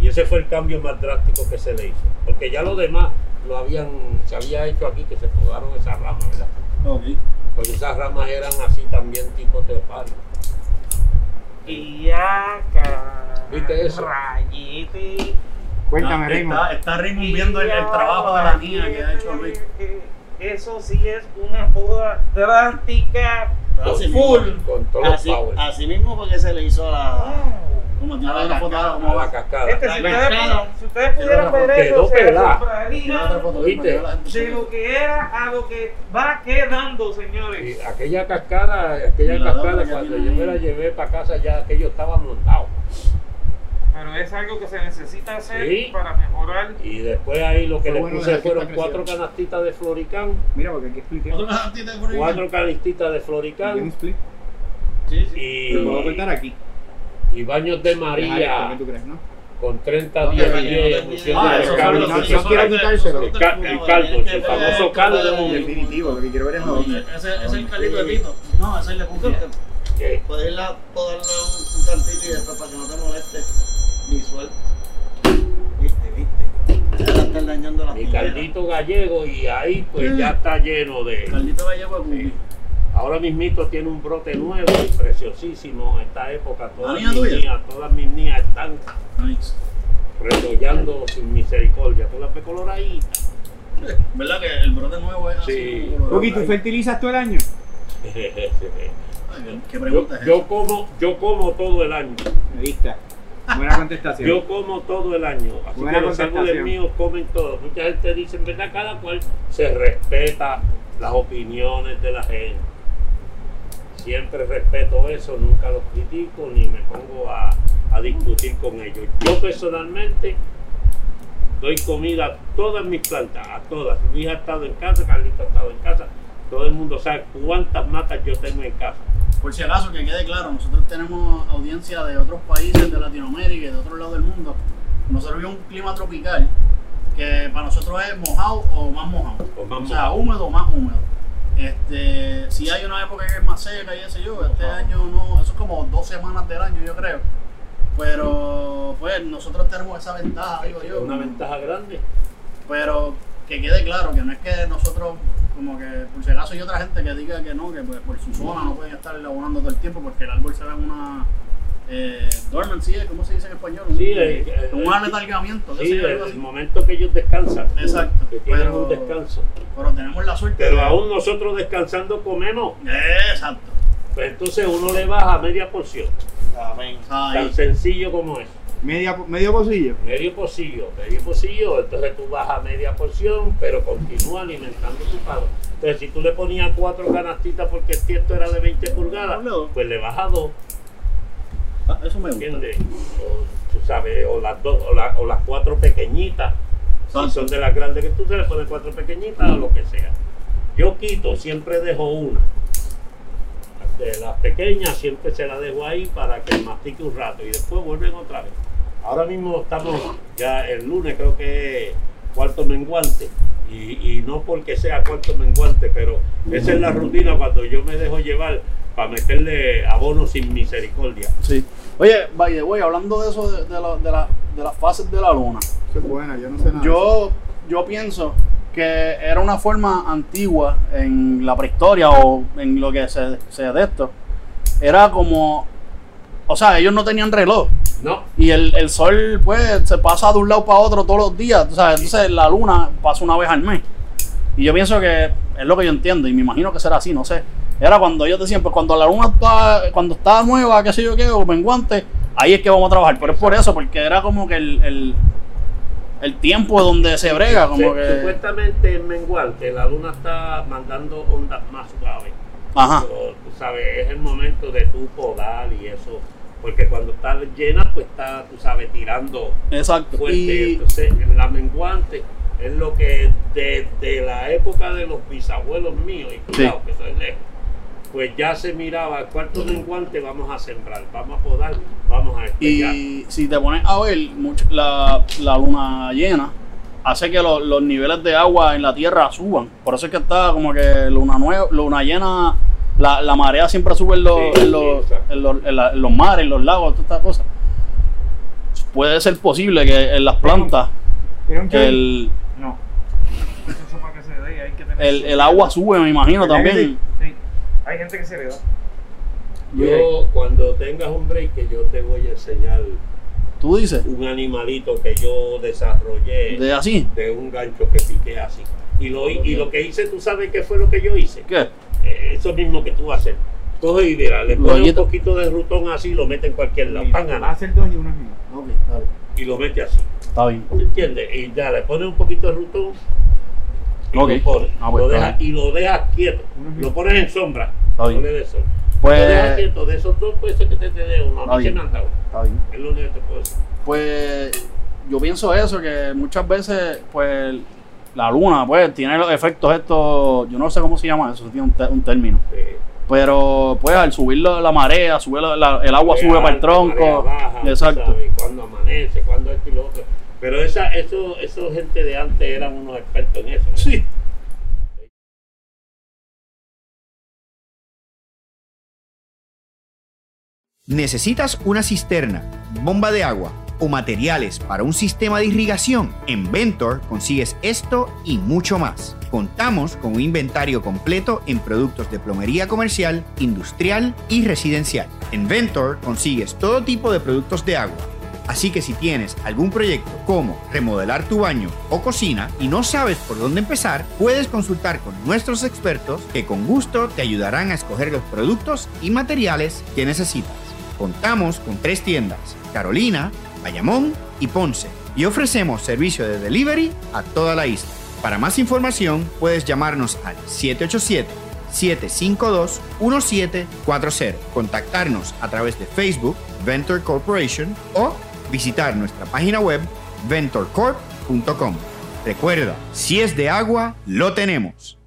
Y ese fue el cambio más drástico que se le hizo. Porque ya lo demás lo habían, se había hecho aquí que se podaron esas ramas, ¿verdad? Ok. Porque esas ramas eran así también tipo teopario. Y acá. ¿Viste eso? Rayete. Cuéntame, Ah, Raymond. Está, está Raymond viendo el, el trabajo de la niña que ha hecho Luis. Eso sí es una poda drástica. Así full. mismo. Con todos los Así, powers. así mismo porque se le hizo la. Como la cascada, como A la va. cascada. Este, si, La ustedes, cascada. si ustedes pudieran ver Quedó eso, se la de lo que era a lo que va quedando, señores. Y aquella cascada, aquella la cascada, cuando yo me la llevé para casa ya aquello estaba montado. Pero es algo que se necesita hacer Sí. para mejorar. Y después ahí lo que le bueno puse fueron cuatro canastitas de floricán, Mira, porque aquí expliqué. Otro cantito de ahí. cuatro canastitas de Aquí un floricán split. Sí, sí. y, Lo puedo cortar aquí. y baños de María ¿Qué tú crees, no? con 30 No, días que y no 10 te emulsión Ah, de no, quiero eso quitárselo. fue El ca- el caldo, el famoso caldo de momento. Definitivo, lo que quiero ver es No, ese, es el calito de Tito. No, ese es el de Puedes irla, un, tantito y después para que no te moleste visual. andar dañando las Mi caldito gallego y ahí pues ya está lleno de... Carlito Gallego de Cookie. Ahora mismito tiene un brote nuevo y preciosísimo en esta época. Todas ¿La niña mis tuya? niñas, todas mis niñas están Nice. retollando sin misericordia. Tú las ves coloraditas. ¿Verdad que el brote nuevo es Sí. así? ¿tú fertilizas todo el año? Ay, ¿Qué, qué yo, es como, yo como todo el año. Me viste. Buena contestación. Yo como todo el año. Así Buena que los árboles míos comen todo. Mucha gente dice, en verdad, cada cual se respeta las opiniones de la gente. Siempre respeto eso, nunca los critico ni me pongo a, a discutir con ellos. Yo personalmente doy comida a todas mis plantas, a todas. Mi hija ha estado en casa, Carlito ha estado en casa. Todo el mundo sabe cuántas matas yo tengo en casa. Por si acaso, que quede claro, nosotros tenemos audiencia de otros países de Latinoamérica y de otros lados del mundo. Nosotros vivimos un clima tropical que para nosotros es mojado o más mojado. O más o sea, mojado. húmedo o más húmedo. Este, si hay una época que es más seca y ese yo, este año no, eso es como dos semanas del año yo creo. Pero pues nosotros tenemos esa ventaja, digo yo. Una ventaja grande. Pero que quede claro que no es que nosotros, como que por si acaso hay otra gente que diga que no, que pues, por su zona no pueden estar abonando todo el tiempo porque el árbol se ve en una eh, dormancy. ¿cómo se dice en español? Un, Sí, eh, eh, un aletargamiento, Sí, el, el momento que ellos descansan. Exacto. Que tienen Pero, un descanso. pero tenemos la suerte. Pero de- aún nosotros descansando comemos. Exacto. Pues entonces uno le baja media porción. Amén. Ahí. Tan sencillo como es. Media, medio pocillo. Medio pocillo, medio pocillo, entonces tú bajas media porción, pero continúa alimentando tu palo. Entonces si tú le ponías cuatro canastitas porque el tiesto era de 20 pulgadas, pues le bajas dos, Ah, Eso me gusta. ¿entiendes? O, tú sabes, o las dos, o, la- o las cuatro pequeñitas. Si Exacto. son de las grandes que tú se le pones cuatro pequeñitas o lo que sea. Yo quito, siempre dejo una. De las pequeñas siempre se la dejo ahí para que mastique un rato y después vuelven otra vez. Ahora mismo estamos, ya el lunes creo que es cuarto menguante. Y, y no porque sea cuarto menguante, pero esa es la rutina cuando yo me dejo llevar para meterle abono sin misericordia. Sí. Oye, by the way, hablando de eso, de, de la- de la- de las fases de la luna. Eso es buena, yo no sé nada. Yo, yo pienso que era una forma antigua en la prehistoria o en lo que se, se de esto. Era como, o sea, ellos no tenían reloj. No, Y el, el sol, pues, se pasa de un lado para otro todos los días. O sea, entonces la luna pasa una vez al mes. Y yo pienso que es lo que yo entiendo. Y me imagino que será así, no sé. Era cuando ellos decían, pues cuando la luna está, cuando está nueva, qué sé yo qué, o menguante, ahí es que vamos a trabajar. Pero es por eso, porque era como que el, el, el tiempo donde se brega, como Se- que. Supuestamente en menguante la luna está mandando ondas más suaves. Ajá. Pero, tú sabes, es el momento de tu podar y eso. Porque cuando está llena, pues está, tú sabes, tirando Exacto. fuerte. Y, Entonces, en la menguante es lo que desde la época de los bisabuelos míos, y cuidado que soy lejos, pues ya se miraba, cuarto menguante vamos a sembrar, vamos a podar, vamos a estrellar. Y si te pones a ver, mucho- la, la luna llena hace que lo- los niveles de agua en la tierra suban. Por eso es que está como que luna nueva, luna llena, la, la marea siempre sube en los, Sí, en los, sí, exacto. en los- en la- en los mares, en los lagos, todas estas cosas. Puede ser posible que en las plantas el, No. El, el agua sube, me imagino ¿Verdad que también. sí? Hay gente que se le da. Yo, cuando tengas un break, que yo te voy a enseñar Tú dices, un animalito que yo desarrollé de así. de un gancho que piqué así. Y lo, y lo que hice, ¿tú sabes qué fue lo que yo hice? ¿Qué? Eh, eso mismo que tú haces. Coge y mira, le pones un quito. poquito de rutón así, lo mete en cualquier lado, pan, Va a ser dos y uno es mío. Ok, dale. y lo mete así. Está bien. ¿Entiendes? Y ya le pones un poquito de rutón y Ok. lo pones. Ah, lo dejas- y lo dejas quieto. Ujú. Lo pones en sombra. No le des sol. Pues- Lo dejas quieto. De esos dos puede ser que te, te dé uno. A mí se me han dado. Está bien. Es lo único que te puedo decir. Pues yo pienso eso, que muchas veces, pues, la luna, pues, tiene los efectos estos, yo no sé cómo se llama eso, tiene un, término. Eh, Pero, pues, al subir la, la marea, sube la- la- el agua sube para el tronco. baja, Exacto. sabes, cuando amanece, cuando esto y lo otro. Pero esa, eso, eso gente de antes eran unos expertos en eso. Sí. ¿Necesitas una cisterna, bomba de agua o materiales para un sistema de irrigación, en Ventor consigues esto y mucho más. Contamos con un inventario completo en productos de plomería comercial, industrial y residencial. En Ventor consigues todo tipo de productos de agua. Así que si tienes algún proyecto como remodelar tu baño o cocina y no sabes por dónde empezar, puedes consultar con nuestros expertos que con gusto te ayudarán a escoger los productos y materiales que necesitas. Contamos con tres tiendas, Carolina, Bayamón y Ponce, y ofrecemos servicio de delivery a toda la isla. Para más información puedes llamarnos al 787-752-1740, contactarnos a través de Facebook, Venture Corporation, o visitar nuestra página web ventorcorp.com. Recuerda, si es de agua, lo tenemos.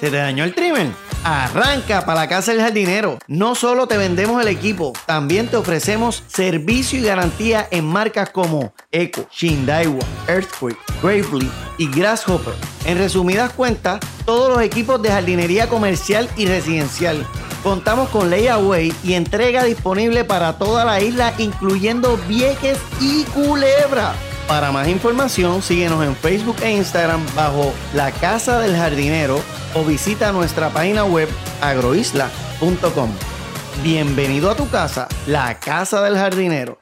¿Se te dañó el trimmer? Arranca para la casa del jardinero. No solo te vendemos el equipo, también te ofrecemos servicio y garantía en marcas como Eco, Shindaiwa, Earthquake, Gravely y Grasshopper. En resumidas cuentas, todos los equipos de jardinería comercial y residencial. Contamos con layaway y entrega disponible para toda la isla, incluyendo Vieques y Culebra. Para más información, síguenos en Facebook e Instagram bajo La Casa del Jardinero o visita nuestra página web agroisla.com. Bienvenido a tu casa, La Casa del Jardinero.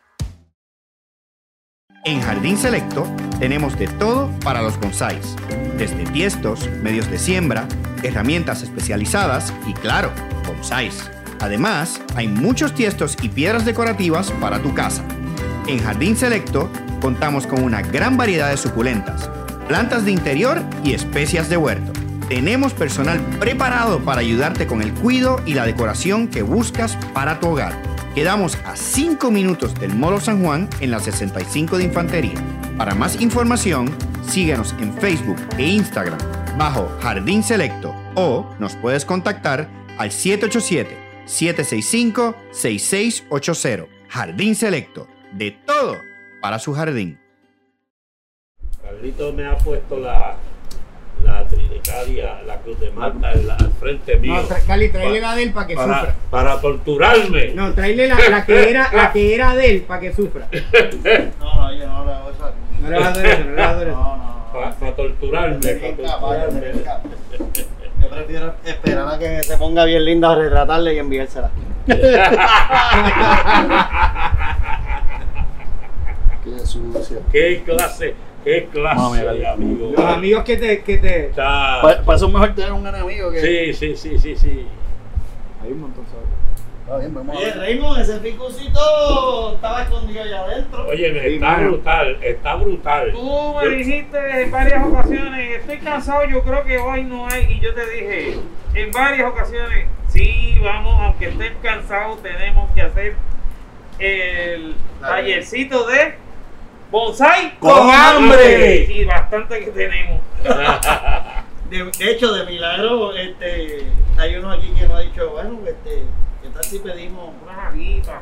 En Jardín Selecto tenemos de todo para los bonsáis, desde tiestos, medios de siembra, herramientas especializadas y claro, Además, hay muchos tiestos y piedras decorativas para tu casa. En Jardín Selecto contamos con una gran variedad de suculentas, plantas de interior y especias de huerto. Tenemos personal preparado para ayudarte con el cuidado y la decoración que buscas para tu hogar. Quedamos a 5 minutos del Molo San Juan en la 65 de Infantería. Para más información, síguenos en Facebook e Instagram bajo Jardín Selecto o nos puedes contactar al 787-765-6680. Jardín Selecto, de todo para su jardín. Carlito me ha puesto la, la trinicaria, la cruz de Malta en la- al frente mío. No, tra- Cali, tráele la de él para que para, sufra. para torturarme. No, tráele la, la que era, la que era de él para que sufra. No, no, yo no le hago eso. No le vas a hacer eso, no le vas a hacer eso. No, no. Para, torturarme. Pa' brinca, vaya, me torturarme. Prefiero esperar a que se ponga bien linda, retratarle y enviársela. Qué sucio. ¿Qué clase, qué clase Mami, de amigo? Los amigos que te, que te. Para, para eso es mejor tener un enemigo que. Sí, sí, sí, sí, sí. Hay un montón, ¿sabes? Está bien, vamos a Oye, ver. Raymond, ese picucito estaba escondido allá adentro. Oye, Sí, está brutal, está brutal. Tú me Yo- dijiste en varias ocasiones, estoy cansado, yo creo que hoy no hay, y yo te dije en varias ocasiones, sí, vamos, aunque estén cansados, tenemos que hacer el tallercito de bonsai ¡Con hambre! Y bastante que tenemos. De, de hecho, de milagro, este, hay uno aquí que nos ha dicho, bueno, este, ¿qué tal si pedimos? Una jalita.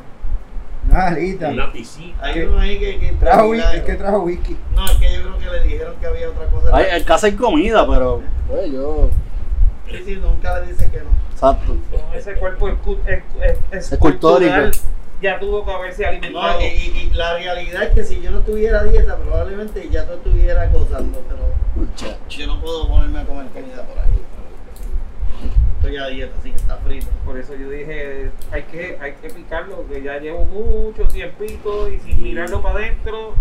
Una alita. Una piscina. Hay uno ahí que, que Trajo whisky, es que trajo whisky. No, es que yo creo que le dijeron que había otra cosa. Ay, en casa hay comida, pero. Pues yo. Sí, sí, nunca le dicen que no. Exacto. Con ese cuerpo escu- es- es- Escultórico. ya tuvo que haberse alimentado. No, y, y- y la realidad es que si yo no tuviera dieta, probablemente ya tú estuvieras gozando, pero Muchacho. yo no puedo ponerme a comer comida por ahí. Estoy a dieta, así que está frito. Por eso yo dije, hay que, hay que picarlo, que ya llevo mucho tiempito y sin mirarlo para adentro,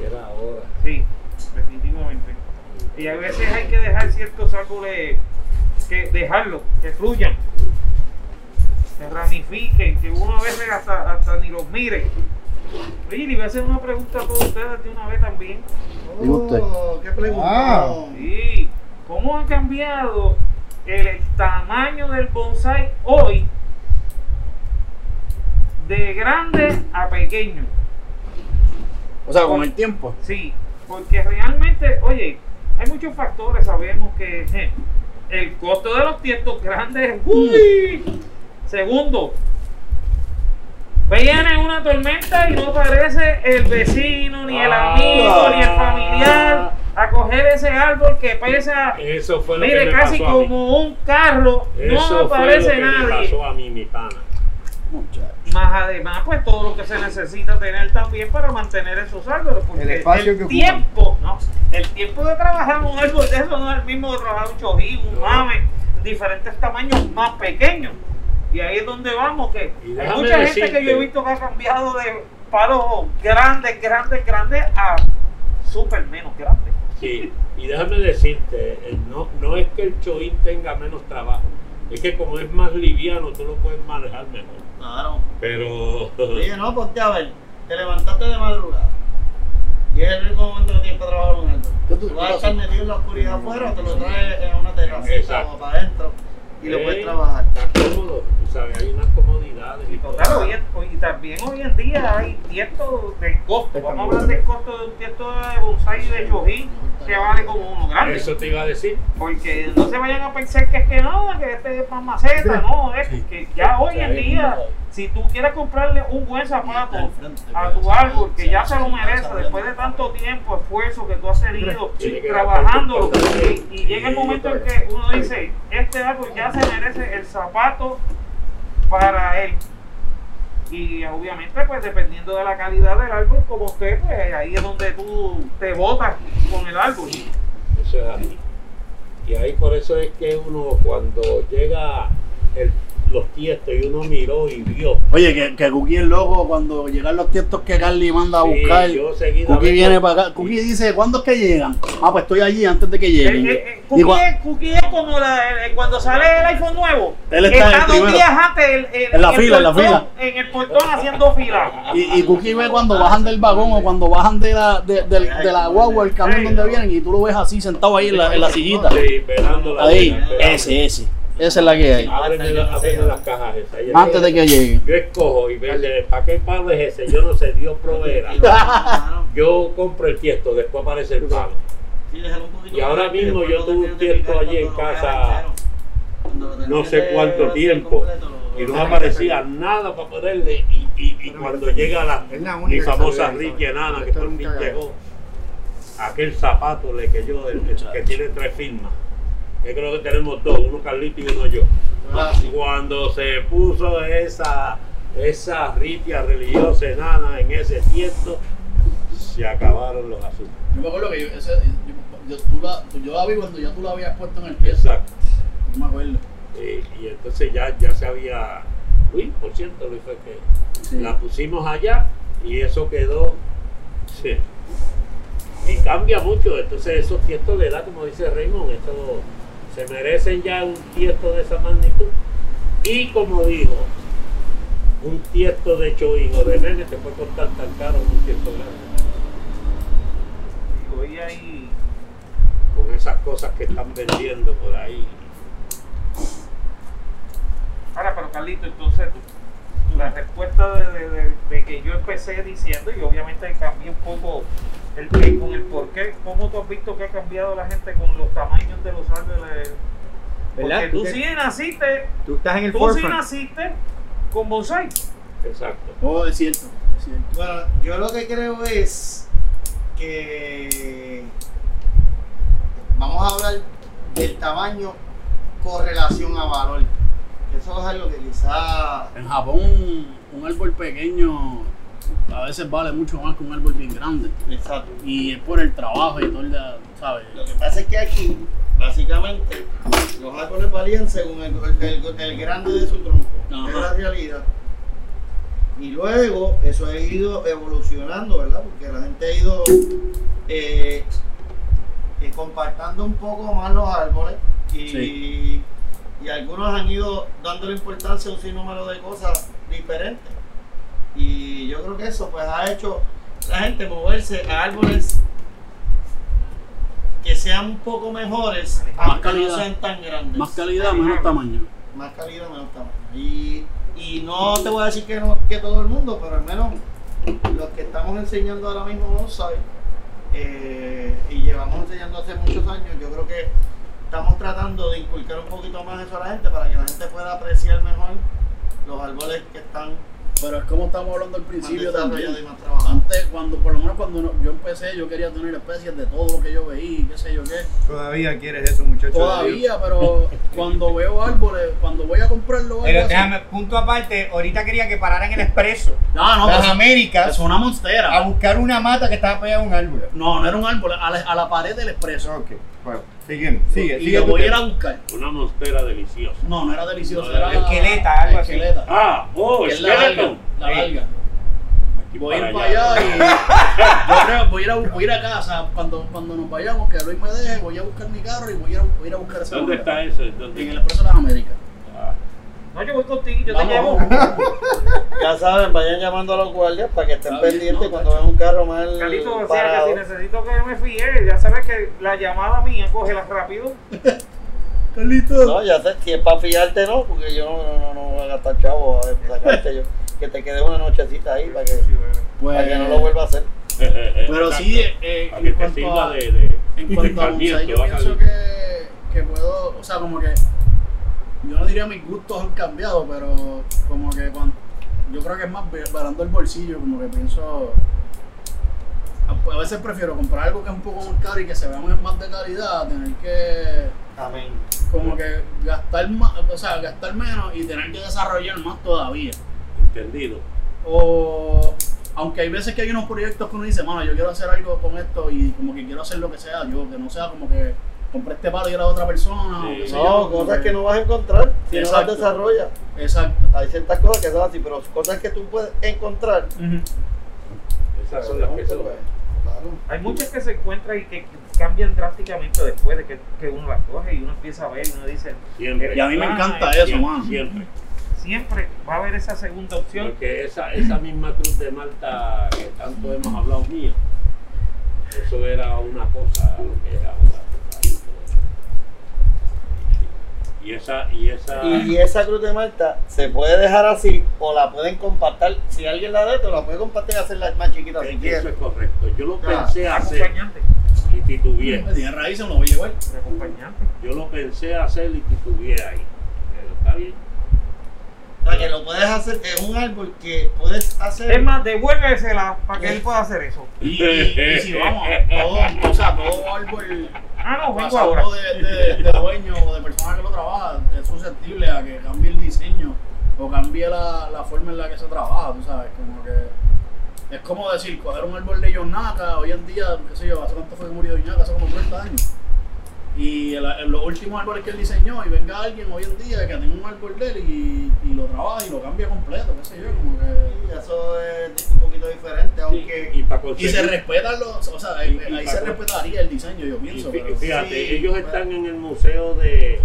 Y era ahora. sí, definitivamente. Y a veces hay que dejar ciertos árboles, que dejarlos, que fluyan, que ramifiquen, que uno a veces hasta, hasta ni los mire. Oye, le voy a hacer una pregunta a todos ustedes de una vez también. Oh, qué pregunta. Ah. Sí, ¿cómo ha cambiado el tamaño del bonsai hoy de grande a pequeño? O sea, con el tiempo. Sí, porque realmente, oye, hay muchos factores, sabemos que je, el costo de los tiestos grandes, uy, segundo, viene una tormenta y no aparece el vecino, ni el amigo, ni el familiar a coger ese árbol que pesa, Eso fue lo que mire, me casi pasó a mí. como un carro, Eso no fue lo aparece que me nadie. pasó a mí, mi pana. Más además pues todo lo que se necesita tener también para mantener esos árboles porque El espacio que ocupan. tiempo no el tiempo de trabajar un árbol de eso no es el mismo de trabajar un chojín un No. mame diferentes tamaños más pequeños y ahí es donde vamos que hay mucha gente que yo he visto que ha cambiado de palos grandes grandes grandes a súper menos grandes Sí, y déjame decirte, eh, no, no es que el choín tenga menos trabajo, es que como es más liviano, tú lo puedes manejar mejor. Claro. Pero Oye, no, ponte a ver. Te levantaste de madrugada. Y es el único momento que tienes para trabajar árbol. ¿Qué tú- vas a estar metido en la oscuridad afuera o te lo traes en una terracita Exacto. o para adentro y lo puedes trabajar. Está cómodo, tú sabes, hay unas comodidades y todo. Total, hoy en- hoy- y también hoy en día hay tiestos del costo. Vamos a hablar del costo de un tiesto de bonsai de chojín que vale como uno grande. Eso te iba a decir. Porque no se vayan a pensar que es que no, que este es más maceta, no, es que ya hoy en día, si tú quieres comprarle un buen zapato a tu árbol, que ya se lo merece, después de tanto tiempo, esfuerzo que tú has tenido darte y, y llega el momento en que uno dice, este árbol ya se merece el zapato para él. Y obviamente, pues dependiendo de la calidad del árbol, como usted, pues ahí es donde tú te botas con el árbol. Eso es así. Y ahí por eso es que uno cuando llega el- los tiestos y uno miró y vio. Oye, que, que Cookie es loco cuando llegan los tiestos que Carly manda a Sí, buscar. yo Cookie vez viene para acá. Cookie dice, ¿cuándo es que llegan? Ah, pues estoy allí antes de que lleguen. Eh, eh, Cookie, cua- es, Cookie es como la- cuando sale el iPhone nuevo. Él está en el dos primero. días antes el- el- En la el fila, en la fila. En el portón haciendo fila. Y, y Cookie ve cuando bajan del vagón o cuando bajan de la, de, de- de la guagua, el camión donde vienen, y tú lo ves así sentado ahí en la, en la sillita. Sí, Ahí, ese, ese. Esa es la que hay. Ábreme, la- ábreme las cajas esas. Antes de que lleguen. Yo escojo y vende, ¿para qué palo es ese? Yo no sé, Dios proveerá. Yo compro el tiesto, después aparece el palo. Y ahora mismo yo tuve un tiesto allí en casa, no sé cuánto tiempo, Y no aparecía nada para ponerle. Y, y- y cuando llega la, mi famosa Ricky Enana, que por fin llegó, aquel zapato le que yo, el, el que tiene tres firmas. Yo creo que tenemos dos, uno Carlito y uno yo. Cuando se puso esa, esa ritia religiosa enana en ese tiempo, se acabaron los asuntos. Yo me acuerdo que yo, ese, yo, yo- tú la, yo la vi cuando ya tú la habías puesto en el pie. Exacto. No me acuerdo. Eh, y entonces ya, ya se había. Luis, por cierto, Luis fue que la pusimos allá y eso quedó. sí. Y cambia mucho. Entonces, esos tiestos de edad, como dice Raymond, esto, se merecen ya un tiesto de esa magnitud. Y como dijo, un tiesto de choín o de nene te puede costar tan caro un tiesto grande. Hoy hay. Con esas cosas que están vendiendo por ahí. Ahora, pero Carlito, entonces la respuesta de, de- de- de que yo empecé diciendo, y obviamente cambié un poco el qué con el por qué, ¿cómo tú has visto que ha cambiado la gente con los tamaños de los árboles? Porque ¿Verdad? tú Tú te- sí naciste, Tú estás en el tú sí naciste con bonsai. Exacto. Oh, es cierto. es cierto. Bueno, yo lo que creo es que vamos a hablar del tamaño con relación a valor. Eso es algo que quizá En Japón, un árbol pequeño a veces vale mucho más que un árbol bien grande. Exacto. Y es por el trabajo y todo el, ¿sabes? Lo que pasa es que aquí, básicamente, los árboles valían según el, el- el grande de su tronco. Ajá. Es la realidad. Y luego eso ha ido evolucionando, ¿verdad? Porque la gente ha ido eh, eh, compactando un poco más los árboles y, Sí. y algunos han ido dándole importancia a un sinnúmero de cosas diferentes. Y yo creo que eso pues ha hecho la gente moverse a árboles que sean un poco mejores, aunque no calidad. sean tan grandes. Más calidad, menos tamaño. Más calidad, menos tamaño. Y, y no te voy a decir que, no, que todo el mundo, pero al menos los que estamos enseñando ahora mismo bonsai eh, y llevamos enseñando hace muchos años, yo creo que estamos tratando de inculcar un poquito más eso a la gente para que la gente pueda apreciar mejor los árboles que están Pero es como estamos hablando al principio también. Antes, cuando, por lo menos cuando yo empecé, yo quería tener especies de todo lo que yo veía, qué sé yo qué. Todavía quieres eso, muchacho. de Dios. Todavía, pero cuando veo árboles, cuando voy a comprarlo, algo Pero así- déjame, punto aparte, ahorita quería que pararan el expreso. No, no, Las eso- Américas es una a monstera. buscar una mata que estaba pegada a un árbol. No, no era un árbol, a la, a la pared del expreso. Ok, bueno, seguimos. Sigue, y sigue. lo voy a ir a buscar. Una monstera deliciosa. No, no era delicioso, No, era esqueleta, algo así. esqueleta. Ah, oh, que es la larga, Sí. Voy a ir para allá y voy a ir a, voy a ir a casa cuando, cuando nos vayamos, que Luis me deje, voy a buscar mi carro y voy a ir a, voy a, ir a buscar ese ¿Dónde está ese? ¿Dónde? En el Expreso de las Américas. No, yo voy contigo, yo Vamos, te llevo. Ya saben, vayan llamando a los guardias para que estén Está bien, pendientes no, cuando vean un carro mal Carlito, o sea parado. que si necesito que me fíe, ya sabes que la llamada mía, cógela rápido. Carlito. No, ya sé, si es para fiarte no, porque yo no, no, no, no voy a gastar chavo a sacarte yo. Que te quede una nochecita ahí para que, Pues, para que no lo vuelva a hacer. Pero sí, eh, Para en cuanto a, de, de, en cuanto a bonsai, yo va a pienso que puedo, o sea, como que, yo no diría mis gustos han cambiado, pero como que cuando, yo creo que es más parando el bolsillo, como que pienso, a, a veces prefiero comprar algo que es un poco más caro y que se vea más más de calidad, a tener que, Amén. como que gastar más, o sea, gastar menos y tener que desarrollar más todavía. Entendido. O aunque hay veces que hay unos proyectos que uno dice, mano, yo quiero hacer algo con esto y como que quiero hacer lo que sea, yo, que no sea como que compré este palo y era de otra persona. Sí. o qué sé No, yo, cosas que no vas a encontrar si no Exacto. las desarrollas. Exacto. Hay ciertas cosas que son así, pero cosas que tú puedes encontrar. Esas son las que pues, claro. Hay muchas que se encuentran y que cambian drásticamente después de que, que uno las coge y uno empieza a ver y uno dice, Siempre. Y a mí me Ah, encanta es eso, siempre, mano. siempre. siempre va a haber esa segunda opción. Porque esa, esa misma cruz de Malta que tanto hemos hablado mía, eso era una cosa que era otra cosa. Y esa, y esa, Y esa cruz de Malta se puede dejar así o la pueden compactar. Si alguien la de esto, la puede compactar y hacerla más chiquita si eso es correcto. Yo lo Ah, pensé hacer Acompañante. y titubeé. Tiene raíces, lo voy a llevar. acompañante. Yo lo pensé hacer y titubeé ahí. Pero está bien. O sea, que lo puedes hacer, es un árbol que puedes hacer. Es más, devuélvesela para que él pueda hacer eso. Y, y- y si vamos, todo, o sea, todo árbol Ah, no, vengo ahora. de, de, de dueño o de persona que lo trabaja es susceptible a que cambie el diseño o cambie la, la forma en la que se trabaja, tú sabes, como que es como decir, coger un árbol de John Naka hoy en día, qué sé yo, hace cuánto fue que murió John Naka, hace como 30 años. Y el- el- los últimos árboles que él diseñó, y venga alguien hoy en día que tenga un árbol de él y, y lo trabaja y lo cambia completo, qué sé yo, como que... Y Eso es un poquito diferente, aunque. y para Y conseguir, se respetan los, o sea, ahí, Y- y ahí se respetaría el diseño, yo y pienso, pero fíjate, sí, ellos pero- están en el Museo de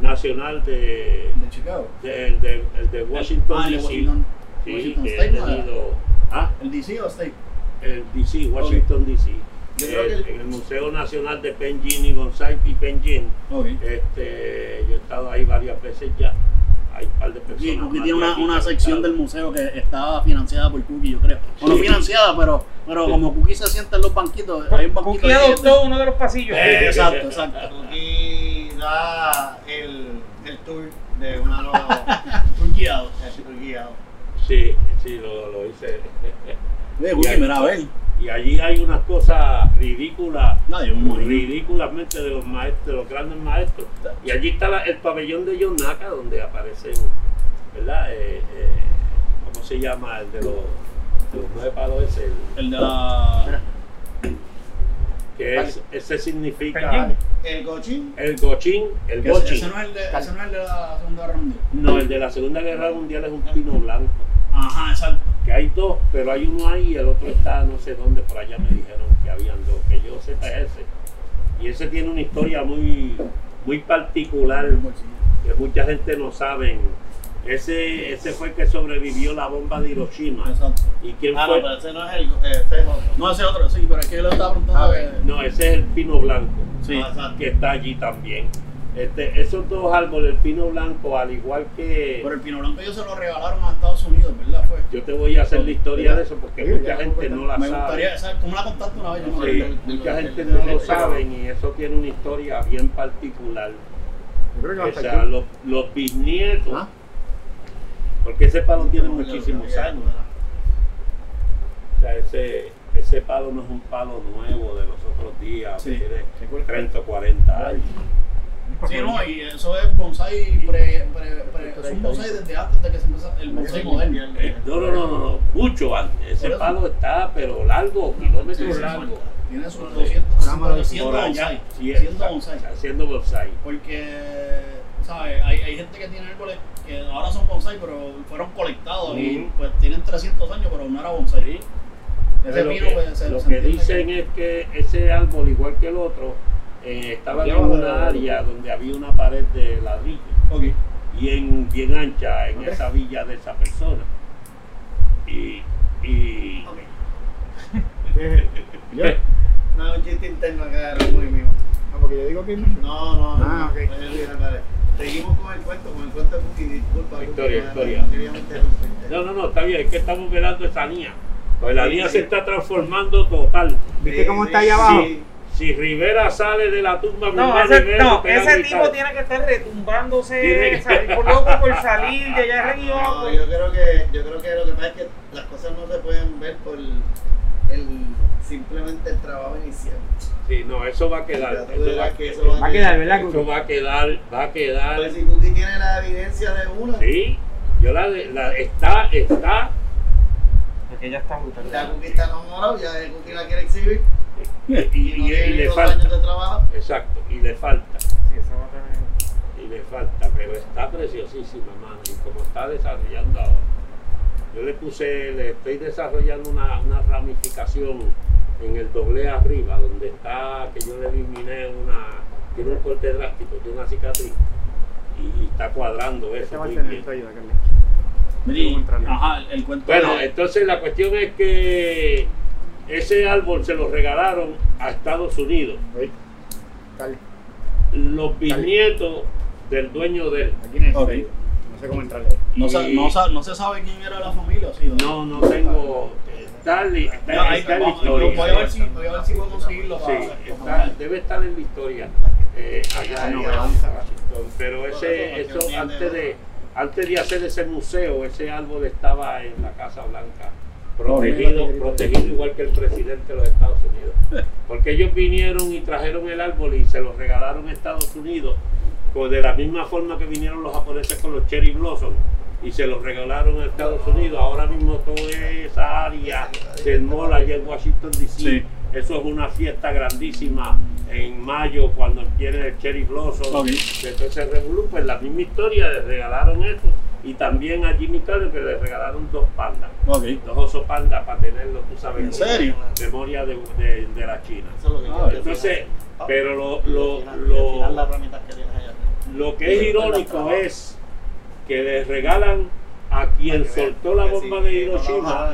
Nacional de, de Chicago. de, el de, el de Washington, Ah, DC. Washington, Sí, Washington State, ah, ¿El DC o State? el DC, Washington DC. Yo Eh, creo que el- En el Museo Nacional de Penjin y González y Penjin. Este, yo he estado ahí varias veces ya. Hay un par de personas. Y Cookie más tiene de una, una sección del museo que está financiada por Cookie, yo creo. O no Sí. financiada, pero, pero Sí. como Cookie se sienta en los banquitos, hay un banquito Cookie adoptó uno de los pasillos. Eh, exacto, exacto. Aquí da el, el tour de una de los. Un guiado. el tour guiado. Sí, sí, lo, lo hice. Oye, Cookie, mira, a ver. Y allí hay unas cosas ridículas, No, ridículamente de los maestros, de los grandes maestros. Y allí está la- el pabellón de John Naka, donde aparecen, ¿verdad? Eh, eh, ¿Cómo se llama? El de los, de los nueve palos ese, el- El de la. que es, ese significa. El gochín. el gochín, el gochín. ese no es el de, ese no es el de la Segunda Guerra Mundial. No, el de la Segunda Guerra Mundial es un pino blanco. Ajá, exacto. Que hay dos, pero hay uno ahí y el otro está no sé dónde, por allá me dijeron que habían dos, que yo sepa es ese. Y ese tiene una historia muy, muy particular que mucha gente no sabe. Ese, ese fue el que sobrevivió la bomba de Hiroshima. Exacto. ¿Y quién Ah, no, fue? pero ese no es el. Ese es otro. No, ese otro, sí, pero es que yo le estaba preguntando. A que- ver. No, ese es el pino blanco, Sí. Ah, que está allí también. Este, esos dos árboles, el pino blanco, al igual que... Pero el pino blanco ellos se lo regalaron a Estados Unidos, ¿verdad? Fue. Yo te voy a hacer la historia de eso porque Sí, mucha gente no la Me sabe. gustaría, ¿sabes? ¿Cómo la contaste una vez? No Sí, mucha gente no lo sabe y eso tiene una historia bien particular. O sea, los, los bisnietos, Ah. Porque ese palo tiene muchísimos años. O sea, ese, ese palo no es un palo nuevo de los otros días, Sí. tiene 30 o 40 años. Sí, no, y eso es bonsai, pre, pre, pre- es un bonsai desde antes de que se empezó el bonsai moderno. No, no, no, no, mucho antes. Ese palo está, pero largo, kilómetros largos. Tiene sus 200, Cámara, siendo Por allá, bonsai, exacto, bonsai. Haciendo bonsai. Porque, ¿sabes? Hay, hay gente que tiene árboles que ahora son bonsai, pero fueron colectados y pues tienen 300 años, pero no era bonsai. Sí. Ese lo pino, que, pues, se- lo se que dicen es que ese árbol, igual que el otro, eh, estaba en una área donde había una pared de ladrillo, Ok. bien, bien ancha en esa villa de esa persona. Y, y No, un chiste interno acá, muy mío. No, porque yo digo que. No, no, no. Ah, dale. Seguimos con el cuento, con el cuento de Cookie. Disculpa, Historia, no, historia. no no, no, no, está bien, es que estamos velando esa niña. Pues la niña se está transformando total. ¿Viste cómo está ahí abajo? Sí. Si Rivera sale de la tumba, No, ese, Rivera no, ese tipo tiene que estar retumbándose, Tiene que- salir por loco por salir de allá arriba. No, yo creo que yo creo que lo que pasa es que las cosas no se pueden ver por el simplemente el trabajo inicial. Sí, no, eso va a quedar. Ya Eso va, verás que eso Va a quedar, ¿verdad, eso va a quedar, va a quedar. Pues si Cookie tiene la evidencia de una, Sí, yo la, la está, está, Porque ella está brutal. ya Cookie está enamorado, ya Cookie la quiere exhibir y, y- y, no y- y tiene le falta. Exacto, y le falta, Sí, esa va a tener- y le falta, pero está preciosísima, mano, y como está desarrollando ahora. Yo le puse, le estoy desarrollando una, una ramificación en el doble arriba, donde está, que yo le eliminé una, tiene un corte drástico, tiene una cicatriz, y, y está cuadrando Este eso va a muy tener bien. ayuda. Y- ajá, el, el cuento Bueno, de- entonces la cuestión es que ese árbol se lo regalaron a Estados Unidos. Carly, Los bisnietos del dueño de él. aquí necesito Ok. ayuda. No sé cómo entrarle no, y- no, sa- no se sabe quién era la familia, ¿sí? No, no tengo. Está, está- Ya, ahí está en la vamos, voy a historia. ver si, voy a ver si puedo conseguirlo Sí, para, está- para- debe estar en la historia. eh, allá en no, Washington. Pero ese, eso antes de, antes de hacer ese museo, ese árbol estaba en la Casa Blanca. Protegido, protegido igual que el presidente de los Estados Unidos. Porque ellos vinieron y trajeron el árbol y se lo regalaron a Estados Unidos, pues de la misma forma que vinieron los japoneses con los cherry blossom y se los regalaron a Estados Unidos. Ahora mismo toda esa área del mall allá en Washington DC, Sí. eso es una fiesta grandísima en mayo cuando tiene el cherry blossom. Ok. Entonces pues la misma historia, les regalaron eso y también a Jimmy Carter que le regalaron dos pandas. Ok. Dos osos pandas para tenerlo, tú sabes, ¿En serio? memoria de, de- de la China. Eso es lo que Ah, quiero decir. Entonces, pero lo, lo, lo, ramitas que tienes allá. lo que es irónico es que le regalan a quien soltó la bomba de Hiroshima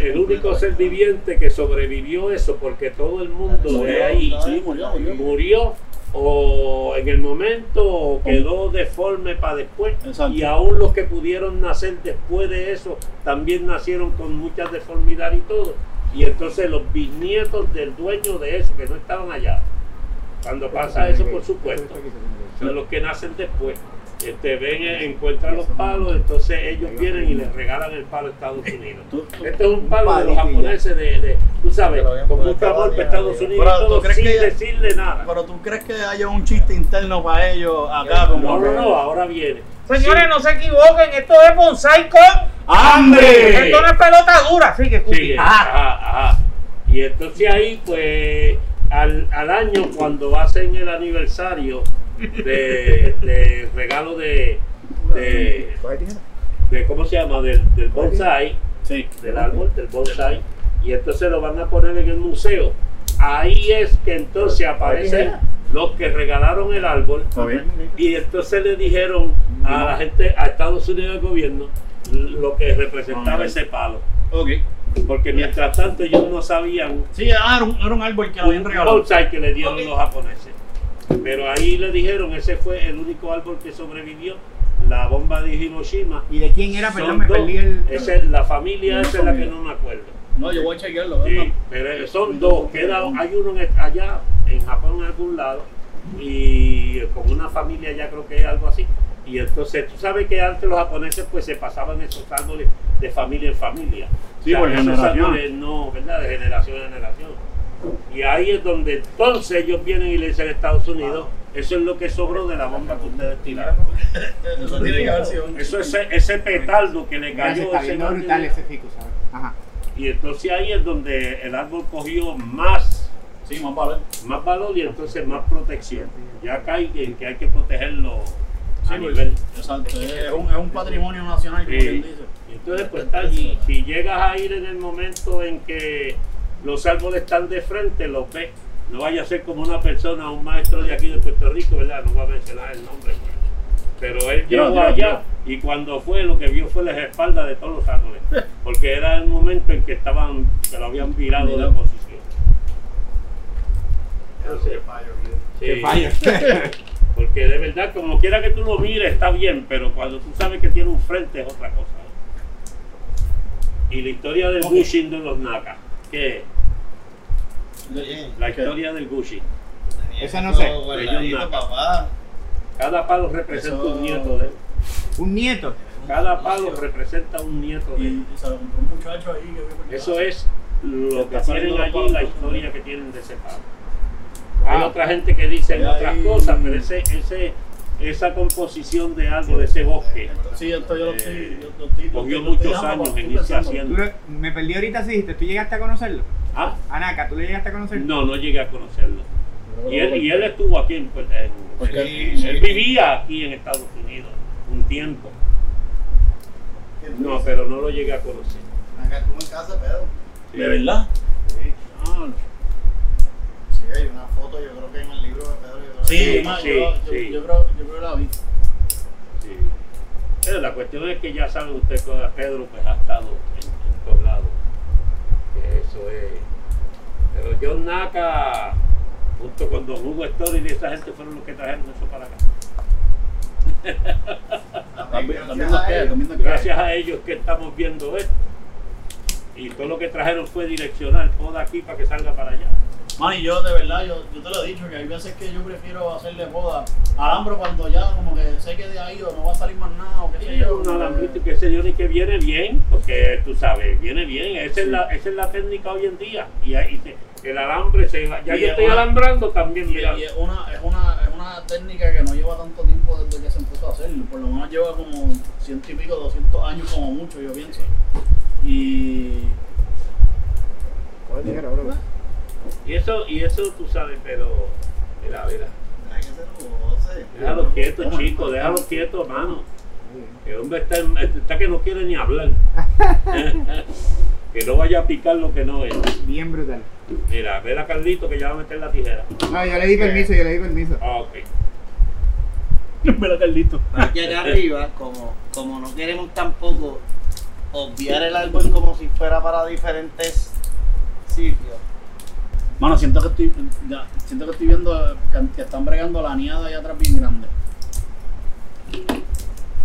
el único ser viviente que sobrevivió eso porque todo el mundo de ahí Sí, murió, murió. murió o en el momento o quedó deforme para después Exacto. y aún los que pudieron nacer después de eso también nacieron con mucha deformidad y todo. Y entonces los bisnietos del dueño de eso que no estaban allá cuando pasa eso por supuesto son los que nacen después este, ven, eh, encuentran los palos, entonces ellos vienen y les regalan el palo a Estados Unidos. Este es un palo de los japoneses de, de, tú sabes, con mucho amor para Estados. Unidos Pero, y todo, ¿tú crees sin que- decirle nada. Pero tú crees que haya un chiste interno para ellos acá como No, no, no, ahora viene. Señores, Sí. no se equivoquen, esto es bonsai con ¡Hambre! Esto no es pelota dura, así que Sí, Cookie. ajá, ajá. Y entonces ahí, pues, al, al año, cuando hacen el aniversario de, de regalo de, de, ¿cómo se llama? Del, del bonsai, Sí. del árbol, del bonsai, y entonces lo van a poner en el museo. Ahí es que entonces aparecen los que regalaron el árbol y entonces le dijeron a la gente, a Estados Unidos del gobierno, lo que representaba ese palo. Ok. Porque mientras tanto ellos no sabían Sí, ah, era un, era un árbol que le habían un regalado. bonsai que le dieron los japoneses. Pero ahí le dijeron, ese fue el único árbol que sobrevivió, la bomba de Hiroshima. ¿Y de quién era? Perdón, me dos. perdí el. Esa es la familia, esa es la que no me acuerdo. No, yo voy a chequearlo. Sí, pero son dos, queda, hay uno en- allá en Japón en algún lado y con una familia ya creo que es algo así Y entonces, tú sabes que antes los japoneses pues se pasaban esos árboles de familia en familia. Sí, por esos generación. árboles no, ¿verdad? De generación en generación. Y ahí es donde entonces ellos vienen y le dicen a Estados Unidos, eso es lo que sobró de la bomba que ustedes tiraron. Eso tiene que haber sido un Eso es ese, ese petardo que le cayó está. Y entonces ahí es donde el árbol cogió más, Sí, más valor. más valor y entonces más protección. Ya acá hay que, que hay que protegerlo Sí, a pues, nivel. Exacto. Es un, es un patrimonio nacional, como Sí. quien dice. Y entonces pues está allí. Si llegas a ir en el momento en que los árboles están de frente, los ves. No vaya a ser como una persona, un maestro de aquí de Puerto Rico, ¿verdad? No voy a mencionar el nombre. pues. Pero él llegó allá y cuando fue lo que vio fue las espaldas de todos los árboles. Porque era el momento en que estaban, que lo habían virado de Mirado. posición. Sí. Qué fallo. Porque de verdad, como quiera que tú lo mires, está bien, pero cuando tú sabes que tiene un frente es otra cosa. Y la historia del Ok. Gushin de los Naka, ¿qué es? Oye, La historia del tenía Esa no sé. papá. Cada palo representa Eso- un nieto de él. Un nieto. Cada palo representa un nieto de él. Y, un muchacho ahí que Eso es lo que tienen allí, la historia que tienen de ese palo. Hay otra gente que dice otras cosas, pero ese, ese, esa composición de algo, de ese bosque, Sí, esto yo lo estoy. Eh, yo lo estoy- cogió muchos años en irse haciendo. Me perdí ahorita si dijiste, ¿tú llegaste a conocerlo? ¿Ah? Anaka, ¿tú le llegaste a conocerlo? No, no llegué a conocerlo. Y él, y él estuvo aquí en, pues, en- él vivía aquí en Estados Unidos un tiempo. No, pero no lo llegué a conocer. Acá estuvo en casa, Pedro. Sí. ¿De verdad? Sí. Ah, Sí, hay una foto, yo creo que en el libro de Pedro. Sí, sí, yo, yo, sí. yo creo, yo creo que la vi. Sí. Pero la cuestión es que ya saben ustedes que Pedro pues ha estado en, en todos lados. Que eso es. Pero John Naka, junto con Don Hugo Story y esa gente fueron los que trajeron eso para acá. También También gracias nos a queda, ellos. también nos queda. Gracias a ellos que estamos viendo esto. Y todo lo que trajeron fue direccional, todo aquí para que salga para allá. Man, y yo de verdad, yo, yo te lo he dicho, que hay veces que yo prefiero hacerle boda alambro cuando ya como que sé que de ahí o no va a salir más nada o qué sé Y yo. un alambrito que se dio ni que viene bien, porque tú sabes, viene bien. Esa, es, la, esa es la técnica hoy en día. Y ahí se- el alambre se va. Ya Y yo es estoy una- alambrando también, Y, mira. y es, una, es, una, es una técnica que no lleva tanto tiempo desde que se empezó a hacer. Por lo menos lleva como ciento y pico, 200 años como mucho, yo pienso. Y bro. Y eso, y eso tú sabes, pero. Mira, mira. Hay que ser goce. Déjalo quieto, chico, déjalo quieto, mano. El hombre está, en- está que no quiere ni hablar. que no vaya a picar lo que no es. Bien brutal. Mira, ve a Carlito que ya va a meter la tijera. No, yo le di permiso, yo le di permiso. Ah, ok. Mira, Carlito. Aquí acá arriba, como, como no queremos tampoco obviar el árbol como si fuera para diferentes sitios. Mano, siento que estoy, ya, siento que estoy viendo que, que están bregando la niada allá atrás bien grande.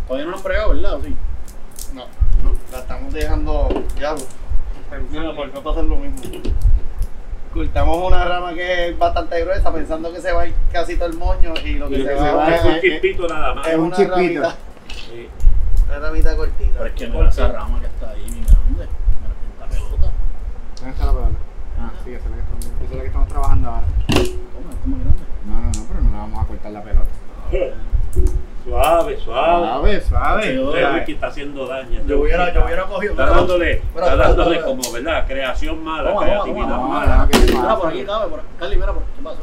Todavía no lo han bregado, ¿verdad? ¿O sí? No, no, la estamos dejando ya. Mira, por no hacer lo mismo. Cortamos una rama que es bastante gruesa pensando que se va a ir casi todo el moño y lo que Y se lo que se va va a Es es- un chispito nada más. es un una chispito. ramita, Sí. una ramita cortita. Pero es que mira esa rama que está ahí bien grande. Mira, esta pelota. ¿Dónde está la pelota? Ah, sí, esa es la que estamos, esa es la que estamos trabajando ahora. ¿Cómo? Está muy grande. No, no, no, pero no le vamos a cortar la pelota. Suave, suave. Suave, suave. Este Ay. whisky está haciendo daño. este Yo hubiera, yo está- hubiera cogido. Está dándole, está dándole como, ¿verdad? Creación mala, Toma, toma, creatividad mala. Mira, por aquí cabe, por Carly, mira, por ¿qué pasó?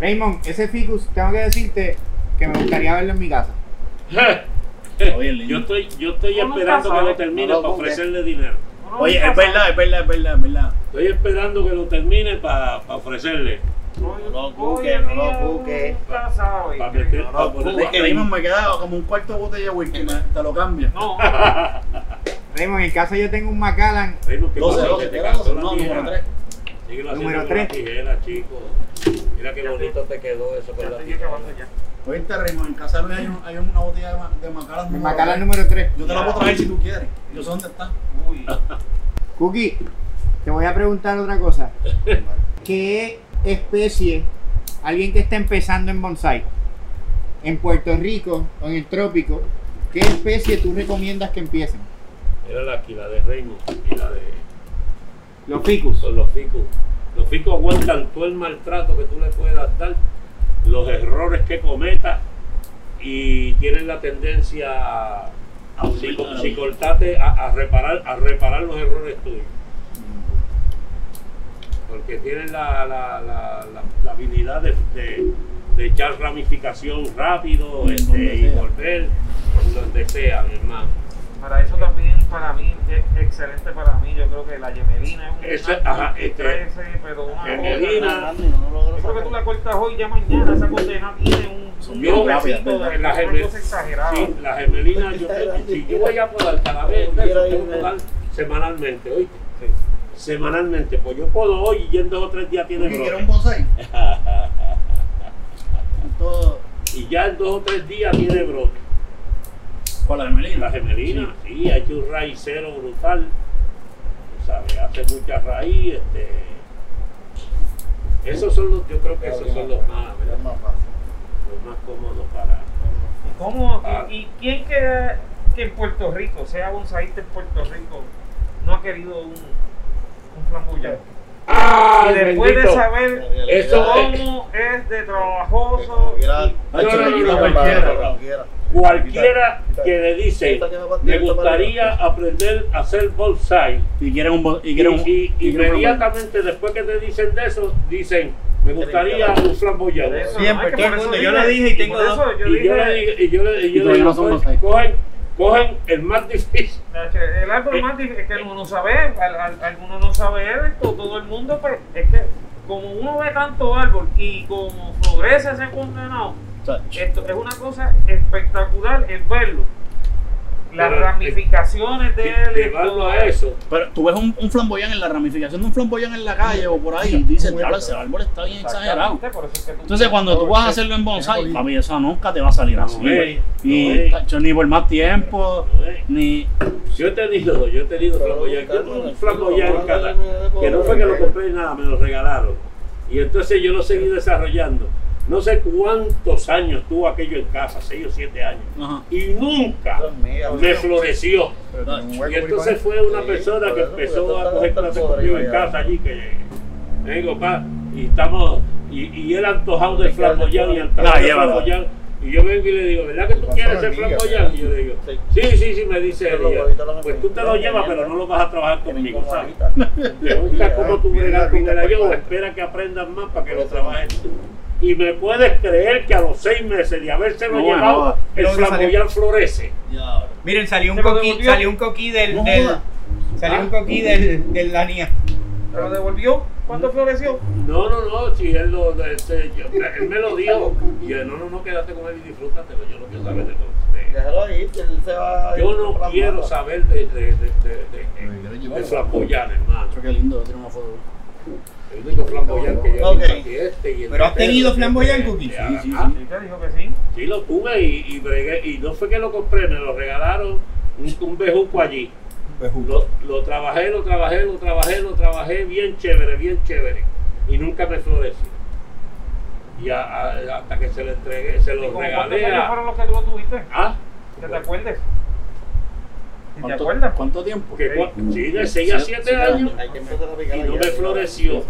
Raymond, ese ficus, tengo que decirte que me gustaría verlo en mi casa. Yo estoy, yo estoy esperando que lo termine No lo para ofrecerle dinero. Oye, es verdad, es verdad, es verdad, es verdad. Estoy esperando que lo termine para ofrecerle. No lo en no lo no, ponerle- busques. Raymond me queda como un cuarto de botella de whisky, me- te lo cambio. No, Raymond, en casa yo tengo un Macallan. Raymond, ¿qué 12, pasó? 12, Que te era cansó 12, la no, tijera. número 3. Síguelo Número haciendo con la tres. tijera, chico. Mira qué bonito te quedó eso con la tijera. Oíste, Raymond, en casa de Luis hay, un- hay una botella de, ma- de Macallan Mi número Macallan tres. número 3. Yo te la puedo traer si tú quieres. Yo sé dónde está. Uy. Cookie, te voy a preguntar otra cosa. ¿Qué especie, alguien que está empezando en bonsai, en Puerto Rico o en el trópico, ¿qué especie tú recomiendas que empiecen? Era la aquí, la de Raymond y la de Los ficus. los ficus. Los ficus aguantan todo el maltrato que tú le puedas dar, los errores que cometas y tienen la tendencia a, si, si cortate a, a reparar a reparar los errores tuyos. Porque tienen la, la, la, la- la habilidad de, de- de echar ramificación rápido este, y volver donde sea, mi hermano. Para eso también, para mí, es excelente para mí. Yo creo que la yemelina es un Ese- ajá, que este, crece, pero una yemelina, Yo creo que tú la cortas hoy, ya mañana esa condena tiene un, toquecito de la una gemel- cosa exagerada. sí, la gemelina, yo, si yo voy a podar cada vez, eso, tengo que podar semanalmente, ¿oíste? Semanalmente, pues yo puedo hoy y en dos o tres días tiene ¿Quiere brote. un bonsai? Todo Y ya en dos o tres días tiene brote. Con la gemelina. La gemelina, sí, ha hecho un raicero brutal. tú ¿Sabes? Hace mucha raíz. Este, esos son los, yo creo que esos son los más. Es más fácil. los más cómodos para. ¿Y, cómo, Ah. y, y quién que, que en Puerto Rico, sea bonsaísta en Puerto Rico, no ha querido un, un flamboyante? ¡Ah! y después de saber Eso cómo es de trabajoso, y- No, no, no, no, cualquiera. Que le dice, me gustaría aprender a hacer bonsai, Y quieren un y quieren un y y inmediatamente después que te dicen de eso, dicen, me gustaría un flamboyante. eso, Siempre, todo el mundo, yo le dije y tengo dos. yo Y yo le dije, y yo le, y yo Y le todavía digo, no son bonsai. cogen, cogen el más difícil. el árbol más difícil es que uno no sabe, al- al- alguno no sabe esto, todo el mundo, pues, es que como uno ve tanto árbol y como florece ese condenado, esto es una cosa espectacular el verlo. Las Pero, ramificaciones de él. y Llevarlo todo a eso. Pero tú ves un, un flamboyán en la ramificación de un flamboyán en la calle o por ahí y dices, claro, ese árbol está bien exagerado. Exactamente, por eso es que tú- Entonces cuando tú vas a hacerlo en bonsai, papi, eso nunca te va a salir así. No, eh, Y no, eh. tacho, ni por más tiempo, No, eh. ni... Yo he tenido, yo he tenido flamboyán. Yo tuve un flamboyán que no fue que lo compré ni nada, me lo regalaron. Y entonces yo lo seguí desarrollando. No sé cuántos años tuvo aquello en casa, seis o siete años. Ajá. Y nunca me floreció. Y entonces fue una persona que empezó a coger clases conmigo en casa allí, que me digo, pa, y estamos, y, y él antojado del flamboyán y antojado flamboyán. Y yo vengo y le digo, ¿verdad que tú quieres ser flamboyán? Y yo le digo, sí, sí, sí, me dice él. yo, Pues tú te lo llevas, pero no lo vas a trabajar conmigo, ¿sabes? Pregunta cómo tú bregas con el ayudo, espera que aprendas más para que lo trabajes tú. Y me puedes creer que a los seis meses de habérselo No, llevado, no, el pero flamboyán florece. Miren, salió un ¿Te lo coquí, devolvió? salió un coquí del, No del- joda. salió un coquí del, del la niña. ¿Te lo devolvió? ¿Cuándo floreció? No, no, no, si él, lo, este, yo- él me lo dijo. Y yo, no, no, no, quédate con él y disfrútatelo. Yo no quiero saber de todo. Déjalo ahí, que él se va a Yo ir no quiero saber de, de, de, de, de, de, de flamboyán, hermano. Qué lindo, tiene una foto. El único flamboyán que yo Ok. vi aquí este y el ¿Pero has tenido flamboyán, Cookie? Sí, sí, ah, Sí, te dijo que sí. Sí, lo tuve y, y bregué. Y no fue que lo compré, me lo regalaron un, un bejuco allí. Lo, lo trabajé, lo trabajé, lo trabajé, lo trabajé bien chévere, bien chévere. Y nunca me floreció. Y a- a- hasta que se lo entregué, se ¿Y lo como cuántos regalé años a. fueron los que tú lo tuviste? Ah, ¿Que te acuerdes? ¿Y ¿Te ¿Cuánto, acuerdas? ¿Cuánto tiempo? que cua- sí, de 6 a 7 años. Hay que empezar a picar Y no allá. me floreció.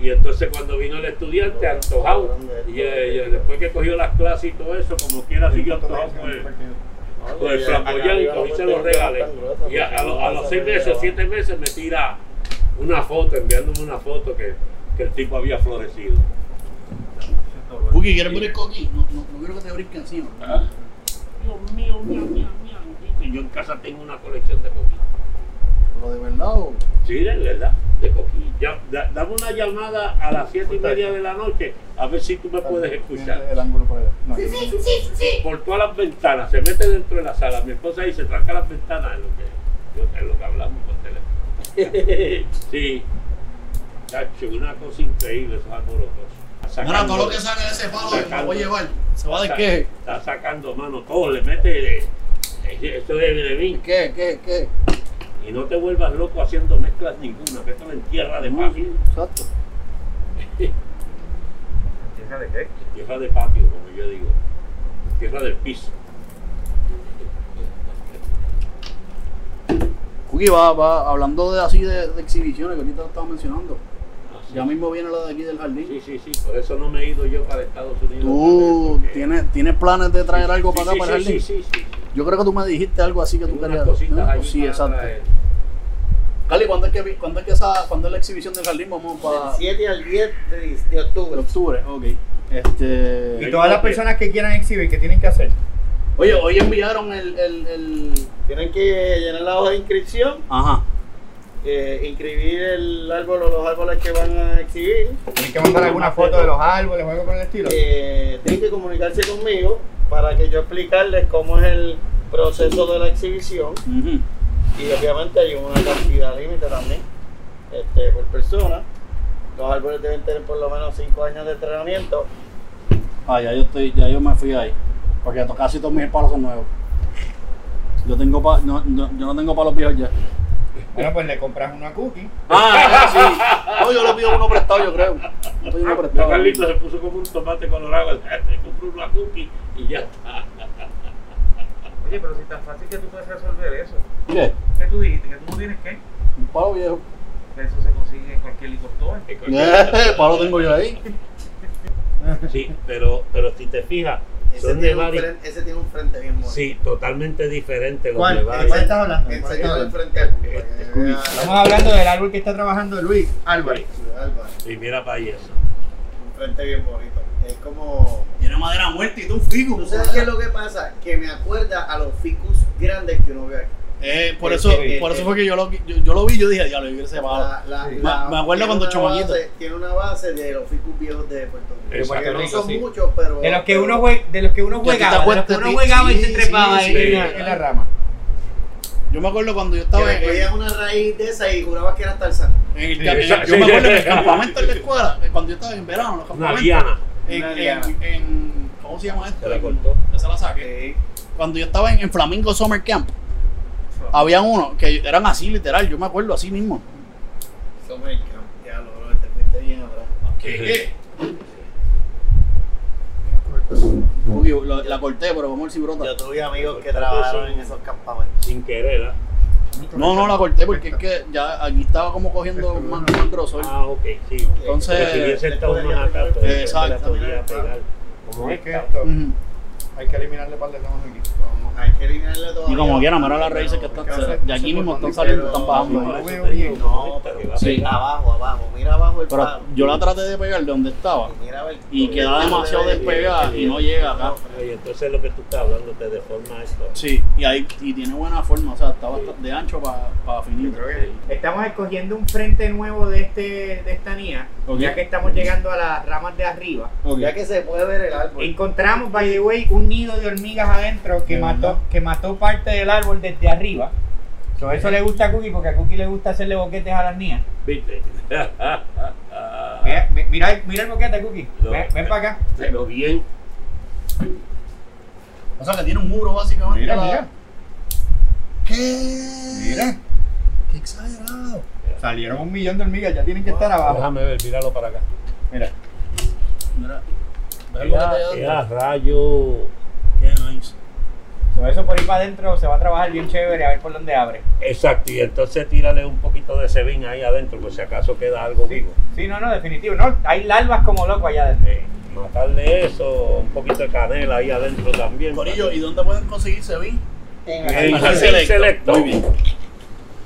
Y entonces cuando vino el estudiante, antojado, y eh, y después que cogió las clases y todo eso, como quiera siguió antojado con el, con el flamboyán y cogí se lo regalé. Y a, a los, a los seis meses o siete meses me tira una foto, enviándome una foto que, que el tipo había florecido. Cookie, ¿quieres el coquí? No, no, no quiero que te brinquen encima. Ah, Dios mío, mío, mío, yo en casa tengo una colección de coquillas. ¿Pero de verdad o...? Sí, de verdad, de coquillas. Ya, da- dame una llamada a las siete y media de la noche a ver si tú me puedes escuchar. El ángulo por allá. No, por todas las ventanas, se mete dentro de la sala. Mi esposa dice, tranca las ventanas, es lo que, yo- es lo que hablamos por teléfono. sí, chacho, una cosa increíble esos alborotos. Mira, todo lo que sale de ese palo sacando- lo voy a llevar. Se va de qué. Está sacando mano, todo le mete, eh, esto es de mí. ¿Qué, qué, qué? Y no te vuelvas loco haciendo mezclas ninguna, mételo en tierra de patio. Exacto. ¿Empieza de qué? Tierra de patio, como yo digo. tierra del piso. Cookie va, va hablando de así de, de exhibiciones que ahorita estaba mencionando. Ya mismo viene la de aquí del jardín. Sí, sí, sí, por eso no me he ido yo para Estados Unidos. ¿Tú Porque- tienes, tienes planes de traer algo Sí, para acá, sí, para el sí, jardín? sí, sí, sí. Yo creo que tú me dijiste algo así que tú Tengo unas querías. cositas ¿no? allí Sí, para exacto. traer. Cali, ¿cuándo es, que, cuándo, es que esa, ¿cuándo es la exhibición del jardín? Vamos para Del 7 al 10 de, de octubre. octubre. Ok. Este... Y todas las personas que quieran exhibir, ¿qué tienen que hacer? Oye, hoy enviaron el, el, el... Tienen que llenar la hoja de inscripción, Ajá. Eh, inscribir el árbol o los árboles que van a exhibir. Tienen que mandar alguna foto de los árboles o algo por el estilo. Eh, tienen que comunicarse conmigo para que yo explicarles cómo es el proceso de la exhibición. Y obviamente hay una cantidad límite también este, por persona. Los árboles deben tener por lo menos 5 años de entrenamiento. Ah, ya yo, estoy, ya yo me fui ahí. Porque to- casi todos mis palos son nuevos. Yo, tengo pa- no, no- yo no tengo palos viejos ya. Bueno, pues le compras una cookie. Ah, sí. No, yo le pido uno prestado, yo creo. Le pido uno prestado. Carlitos se puso como un tomate colorado, se compró una cookie y ya está. Oye, pero si tan fácil que tú puedes resolver eso. ¿Qué? ¿Qué tú dijiste? ¿Que tú no tienes qué? Un palo viejo. Eso se consigue en cualquier licor store. Eh, palo tengo yo ahí. Sí, pero, pero si te fijas, Ese son de tiene, un frente, ese tiene un frente bien bonito. Sí, totalmente diferente los ¿Cuál? de ¿De varios. cuál estás hablando? ¿De cuál estás hablando? frente al Este, Estamos hablando del árbol que está trabajando Luis Álvarez. Y mira para ahí eso. Un frente bien bonito. Es como... Tiene madera muerta y tú un figo. ¿Tú sabes qué es lo que pasa? Que me acuerda a los ficus grandes que uno ve aquí. Eh, por Eh, eso, eh, por eh, eso fue que yo lo, yo, yo lo vi, yo dije, ya lo vi Sí. la- Me- me acuerdo tiene cuando base- Tiene una base de los ficus viejos de Puerto Rico. Exacto. Que no Rico, son sí. muchos, pero... De los que uno, jue- de los que uno Que juegaba, de los que uno sí, juegaba y se sí, trepaba sí, ahí sí. en, la, en la rama. Yo me acuerdo cuando yo Que estaba le en, una raíz de esa y jurabas que era Tarzán. en el, Sí, yo me Sí, acuerdo en el sí. campamento en la escuela, eh, cuando yo estaba en verano, en los Una campamentos. liana. En, Una en, liana. en- ¿cómo se llama esto? Se la cortó. se la saqué. Cuando yo estaba en, en Flamingo Summer Camp, había uno que eran así, literal, yo me acuerdo así mismo. Summer Camp. Ya lo, lo te fuiste bien atrás. ¿Qué? Uy, la, la corté, pero vamos a ver si brota. Yo tuve amigos que trabajaron en esos campamentos. Sin querer, ¿ah? No, no la corté porque es que ya aquí estaba como cogiendo más, más grosor. Ah, ok, sí. Entonces, Pero si hubiese estado más acá, pues, Exacto. se la podía pegar. Como Es que esto. Hay que eliminarle par de ramas aquí. Hay que eliminarle todo. Y como quiera, mira las raíces que están, de aquí mismo están saliendo, están bajando. No ahí. veo bien. No, pero Sí. abajo, abajo. Mira abajo el Pero palo. yo la traté de pegar de donde estaba Y mira a ver- y queda demasiado despegada y no llega acá. Y entonces lo que tú estás hablando te deforma esto. Sí, y ahí y tiene buena forma, o sea, está bastante de ancho para finito. Estamos escogiendo un frente nuevo de este de esta NIA, ya que estamos llegando a las ramas de arriba. Ya que se puede ver el árbol. Encontramos, by the way, un nido de hormigas adentro que mató, que mató parte del árbol desde arriba. So, eso le gusta a Cookie porque a Cookie le gusta hacerle boquetes a las niñas. ¿Viste? Mira, mi- mira, mira el boquete, Cookie. No. Ven, ven para acá. Pero bien. O sea, que tiene un muro básicamente. Mira, la- mira. ¿Qué? Mira. Qué exagerado. Salieron un millón de hormigas, ya tienen que estar abajo. Déjame ver, míralo para acá. Mira. Mira. ¿Ves el rayo. Qué nice. So, eso por ahí para adentro se va a trabajar bien chévere a ver por dónde abre. Exacto, y entonces tírale un poquito de sebín ahí adentro, por si acaso queda algo vivo. Sí, no, no, definitivo. No, hay larvas como loco allá adentro. Eh, matarle eso, un poquito de canela ahí adentro también. Corillo, ¿y dónde pueden conseguir Sebin? En Selecto. selecto. Muy bien.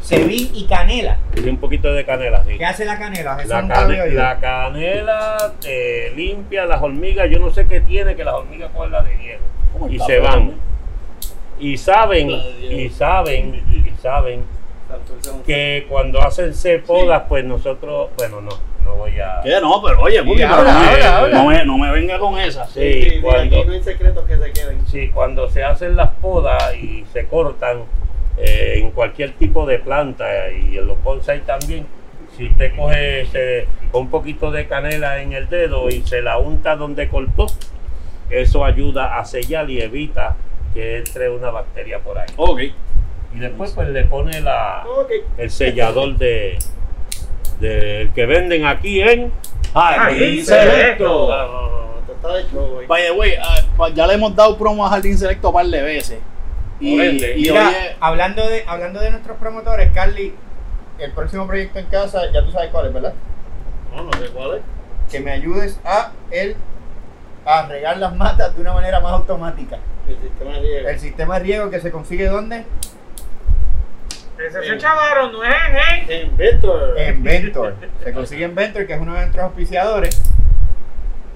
Cebín y canela. Y un poquito de canela, sí. ¿Qué hace la canela? Eso La, cane- canela eh, limpia las hormigas, yo no sé qué tiene, que las hormigas cogen la de hielo. Y se van. Y saben, y saben, y saben que cuando hacen podas, pues nosotros, bueno, no, no voy a... ¿Qué? No, pero oye, no, me- habla, habla. No, me, no me venga con esa. Sí, Sí, sí, cuando, aquí no hay secretos que se queden. sí, cuando se hacen las podas y se cortan eh, en cualquier tipo de planta y en los bonsai también, si usted coge se- un poquito de canela en el dedo y se la unta donde cortó, eso ayuda a sellar y evita que entre una bacteria por ahí. Ok. Y después pues le pone la, el sellador de del que venden aquí en Jardín Selecto. De ya le hemos dado promo a Jardín Selecto un par de veces. Y, y Mira, oye, hablando de, hablando de nuestros promotores, Carly, el próximo proyecto en casa, ya tú sabes cuál es, ¿verdad? no, no sé cuál es. Que me ayudes a él a regar las matas de una manera más automática. El sistema de riego. El sistema de riego que se consigue ¿dónde? Ese se chavaron, no es en ¿eh? En Vector. En Ventor. Se consigue en Ventor, que es uno de nuestros auspiciadores.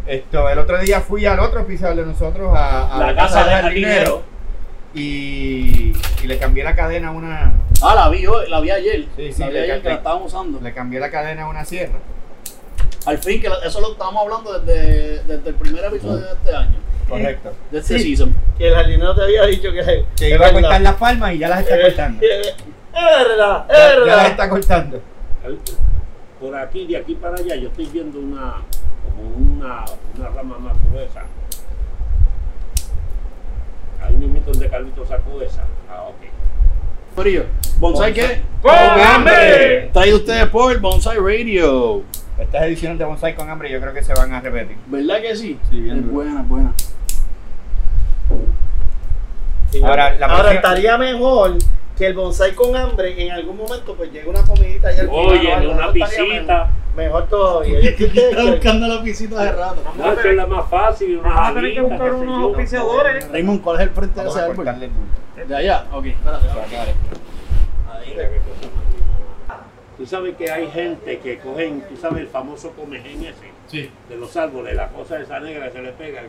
Esto, el otro día fui al otro auspiciador de nosotros, a, a La casa de del jardinero. Y, y le cambié la cadena a una. Ah, la vi hoy, la vi ayer. Sí, sí, la vi le- ayer le- que la estábamos usando. Le cambié la cadena a una sierra. Al fin, que eso lo estábamos hablando desde, desde el primer episodio de este año. Correcto. De este Sí. season. Que el jardinero te había dicho que. Que iba a cortar las palmas y ya las está cortando. Es verdad, es Ya, ya las verdad. está cortando. Por aquí, de aquí para allá, yo estoy viendo una, como una, una rama más gruesa. Ahí mismo donde Carlito sacó esa. Ah, ok. Frío. ¿Bonsai qué? ¡Con hambre! Traído ustedes por Bonsai Radio. Estas ediciones de Bonsai con hambre yo creo que se van a repetir. ¿Verdad que sí? Sí, bien Es duro. buena, buena. Ahora, la Ahora próxima- estaría mejor que el bonsai con hambre en algún momento pues llegue una comidita y al final, Oye, algo, una pisita. Mejor, mejor todavía. Y es que ustedes- Está buscando la visita de rato. No, es la más fácil. Una Vamos a tener que buscar unos auspiciadores. Raymond, ¿cuál es el frente de Vamos ese a árbol? De allá. Ok, espérate. linda. Tú sabes que hay gente que cogen, tú sabes, el famoso comején ese Sí. de los árboles, la cosa esa negra que se le pega el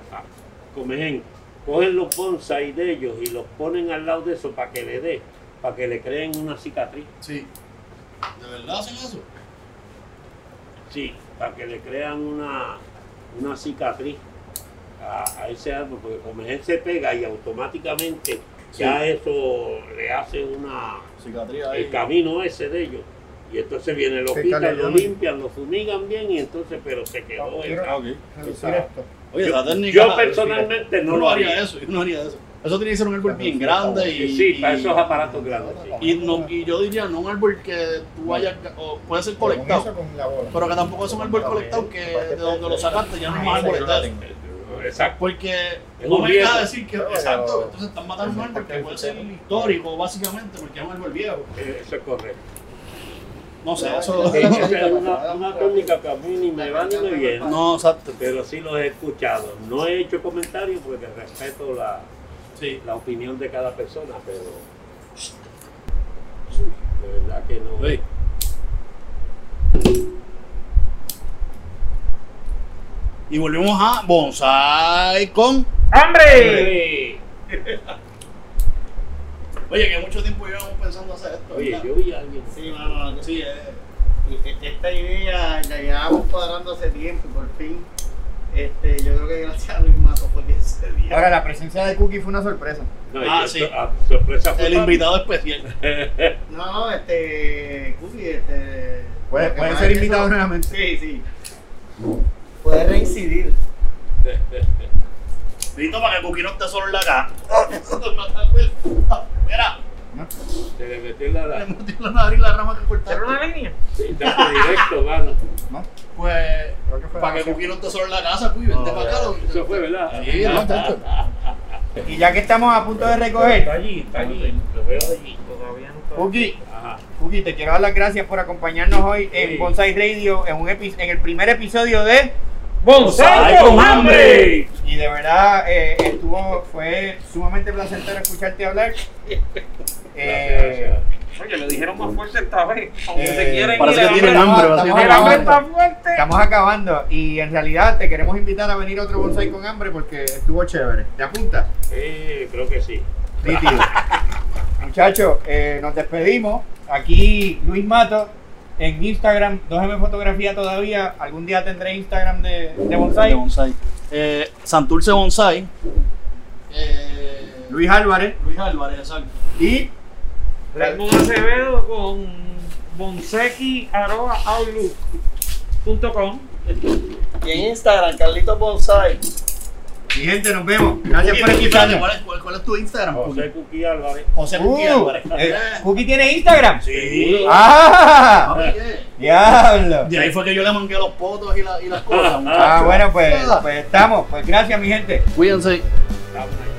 comején. Cogen los bonsai de ellos y los ponen al lado de eso para que le dé, para que le creen una cicatriz. Sí. ¿De verdad hacen eso? Sí, para que le crean una, una cicatriz a, a ese árbol, porque el comején se pega y automáticamente ya eso le hace una, Cicatriz ahí. el camino ese de ellos. Y entonces viene, lo Carlos, lo limpian, lo fumigan bien y entonces, pero se quedó. Ah, ok. Reducir Esa- esto. Oye, Yo- yo personalmente no lo haría. eso. Yo no haría eso. Eso tiene que ser un árbol bien grande y. Sí, para esos aparatos grandes. Y, no, y yo diría, no un árbol que tú vayas, o puede ser colectado, pero que tampoco es un árbol colectado que de donde lo sacaste ya no es más árbol de eso. Exacto. Porque no un me riesgo. a decir que, exacto, entonces están matando un árbol que puede ser histórico, básicamente, porque es un árbol viejo. Eh, Eso es correcto. No sé, eso. Es una, una técnica que a mí ni me va ni me viene. No, exacto. Pero sí los he escuchado. No he hecho comentarios porque respeto la, Sí. la opinión de cada persona, pero de verdad que no. Sí. Y volvemos a Bonsai con. ¡Hambre! Oye, que mucho tiempo llevamos pensando hacer esto. Oye, ¿verdad? yo vi a alguien. Sí, mano, Sí, eh, y- esta idea la llevábamos cuadrando hace tiempo y por fin. Este, yo creo que gracias a Luis Mato fue que se dio. Ahora, la presencia de Cookie fue una sorpresa. No, Ah, sí. ah, sorpresa fue el invitado especial. No, no, este. Cookie, este. Puede, puede ser invitado eso- nuevamente. Sí, sí. Puede reincidir. Listo para que Cookie no esté solo en la casa. Mira, Se le metió en la. le la metió la nariz la rama que cortaste. ¿Era una línea? sí, está directo, mano. ¿No? Pues, para. Cookie no esté solo en la casa, Cookie, vente para acá. Eso fue, ¿verdad? Sí, no, chacho. Y ya que estamos a punto de Está recoger, allí, está allí. Lo veo allí. Todavía no está. Ajá. Cookie, te quiero dar las gracias por acompañarnos hoy en Sí. Bonsai Radio, en, un epi- en el primer episodio de... ¡Bonsai con hambre! Y de verdad eh, estuvo, fue sumamente placentero escucharte hablar. Eh, Gracias, Oye, lo dijeron más fuerte esta vez. Aunque Eh, se quieren parece ir, que el tienen hambre- estamos El hambre acabando. está fuerte. Estamos acabando y en realidad te queremos invitar a venir a otro Bonsai con hambre porque estuvo chévere. ¿Te apuntas? Eh, creo que sí. Nítido. Muchachos, eh, nos despedimos. Aquí Luis Mato en Instagram, 2M Fotografía todavía. Algún día tendré Instagram de, de Bonsai. De bonsai. Eh, Santurce Bonsai. Eh, Luis Álvarez Luis Álvarez, exacto. y Raimundo Acevedo con bonseki.outlook.com Y en Instagram, Carlitos Bonsai. Mi gente, nos vemos. Gracias por Cookie, escucharnos. ¿cuál, es, cuál, cuál es tu Instagram? José Cuqui Álvarez. José Cookie Uh, Álvarez. eh, ¿Cookie tiene Instagram? Sí. ¡Ah! Oye, ¡Diablo! De ahí fue que yo le mangué los potos y, la- y las cosas. Ah, bueno, pues, pues estamos. Pues gracias, mi gente. Cuídense. Estamos ahí.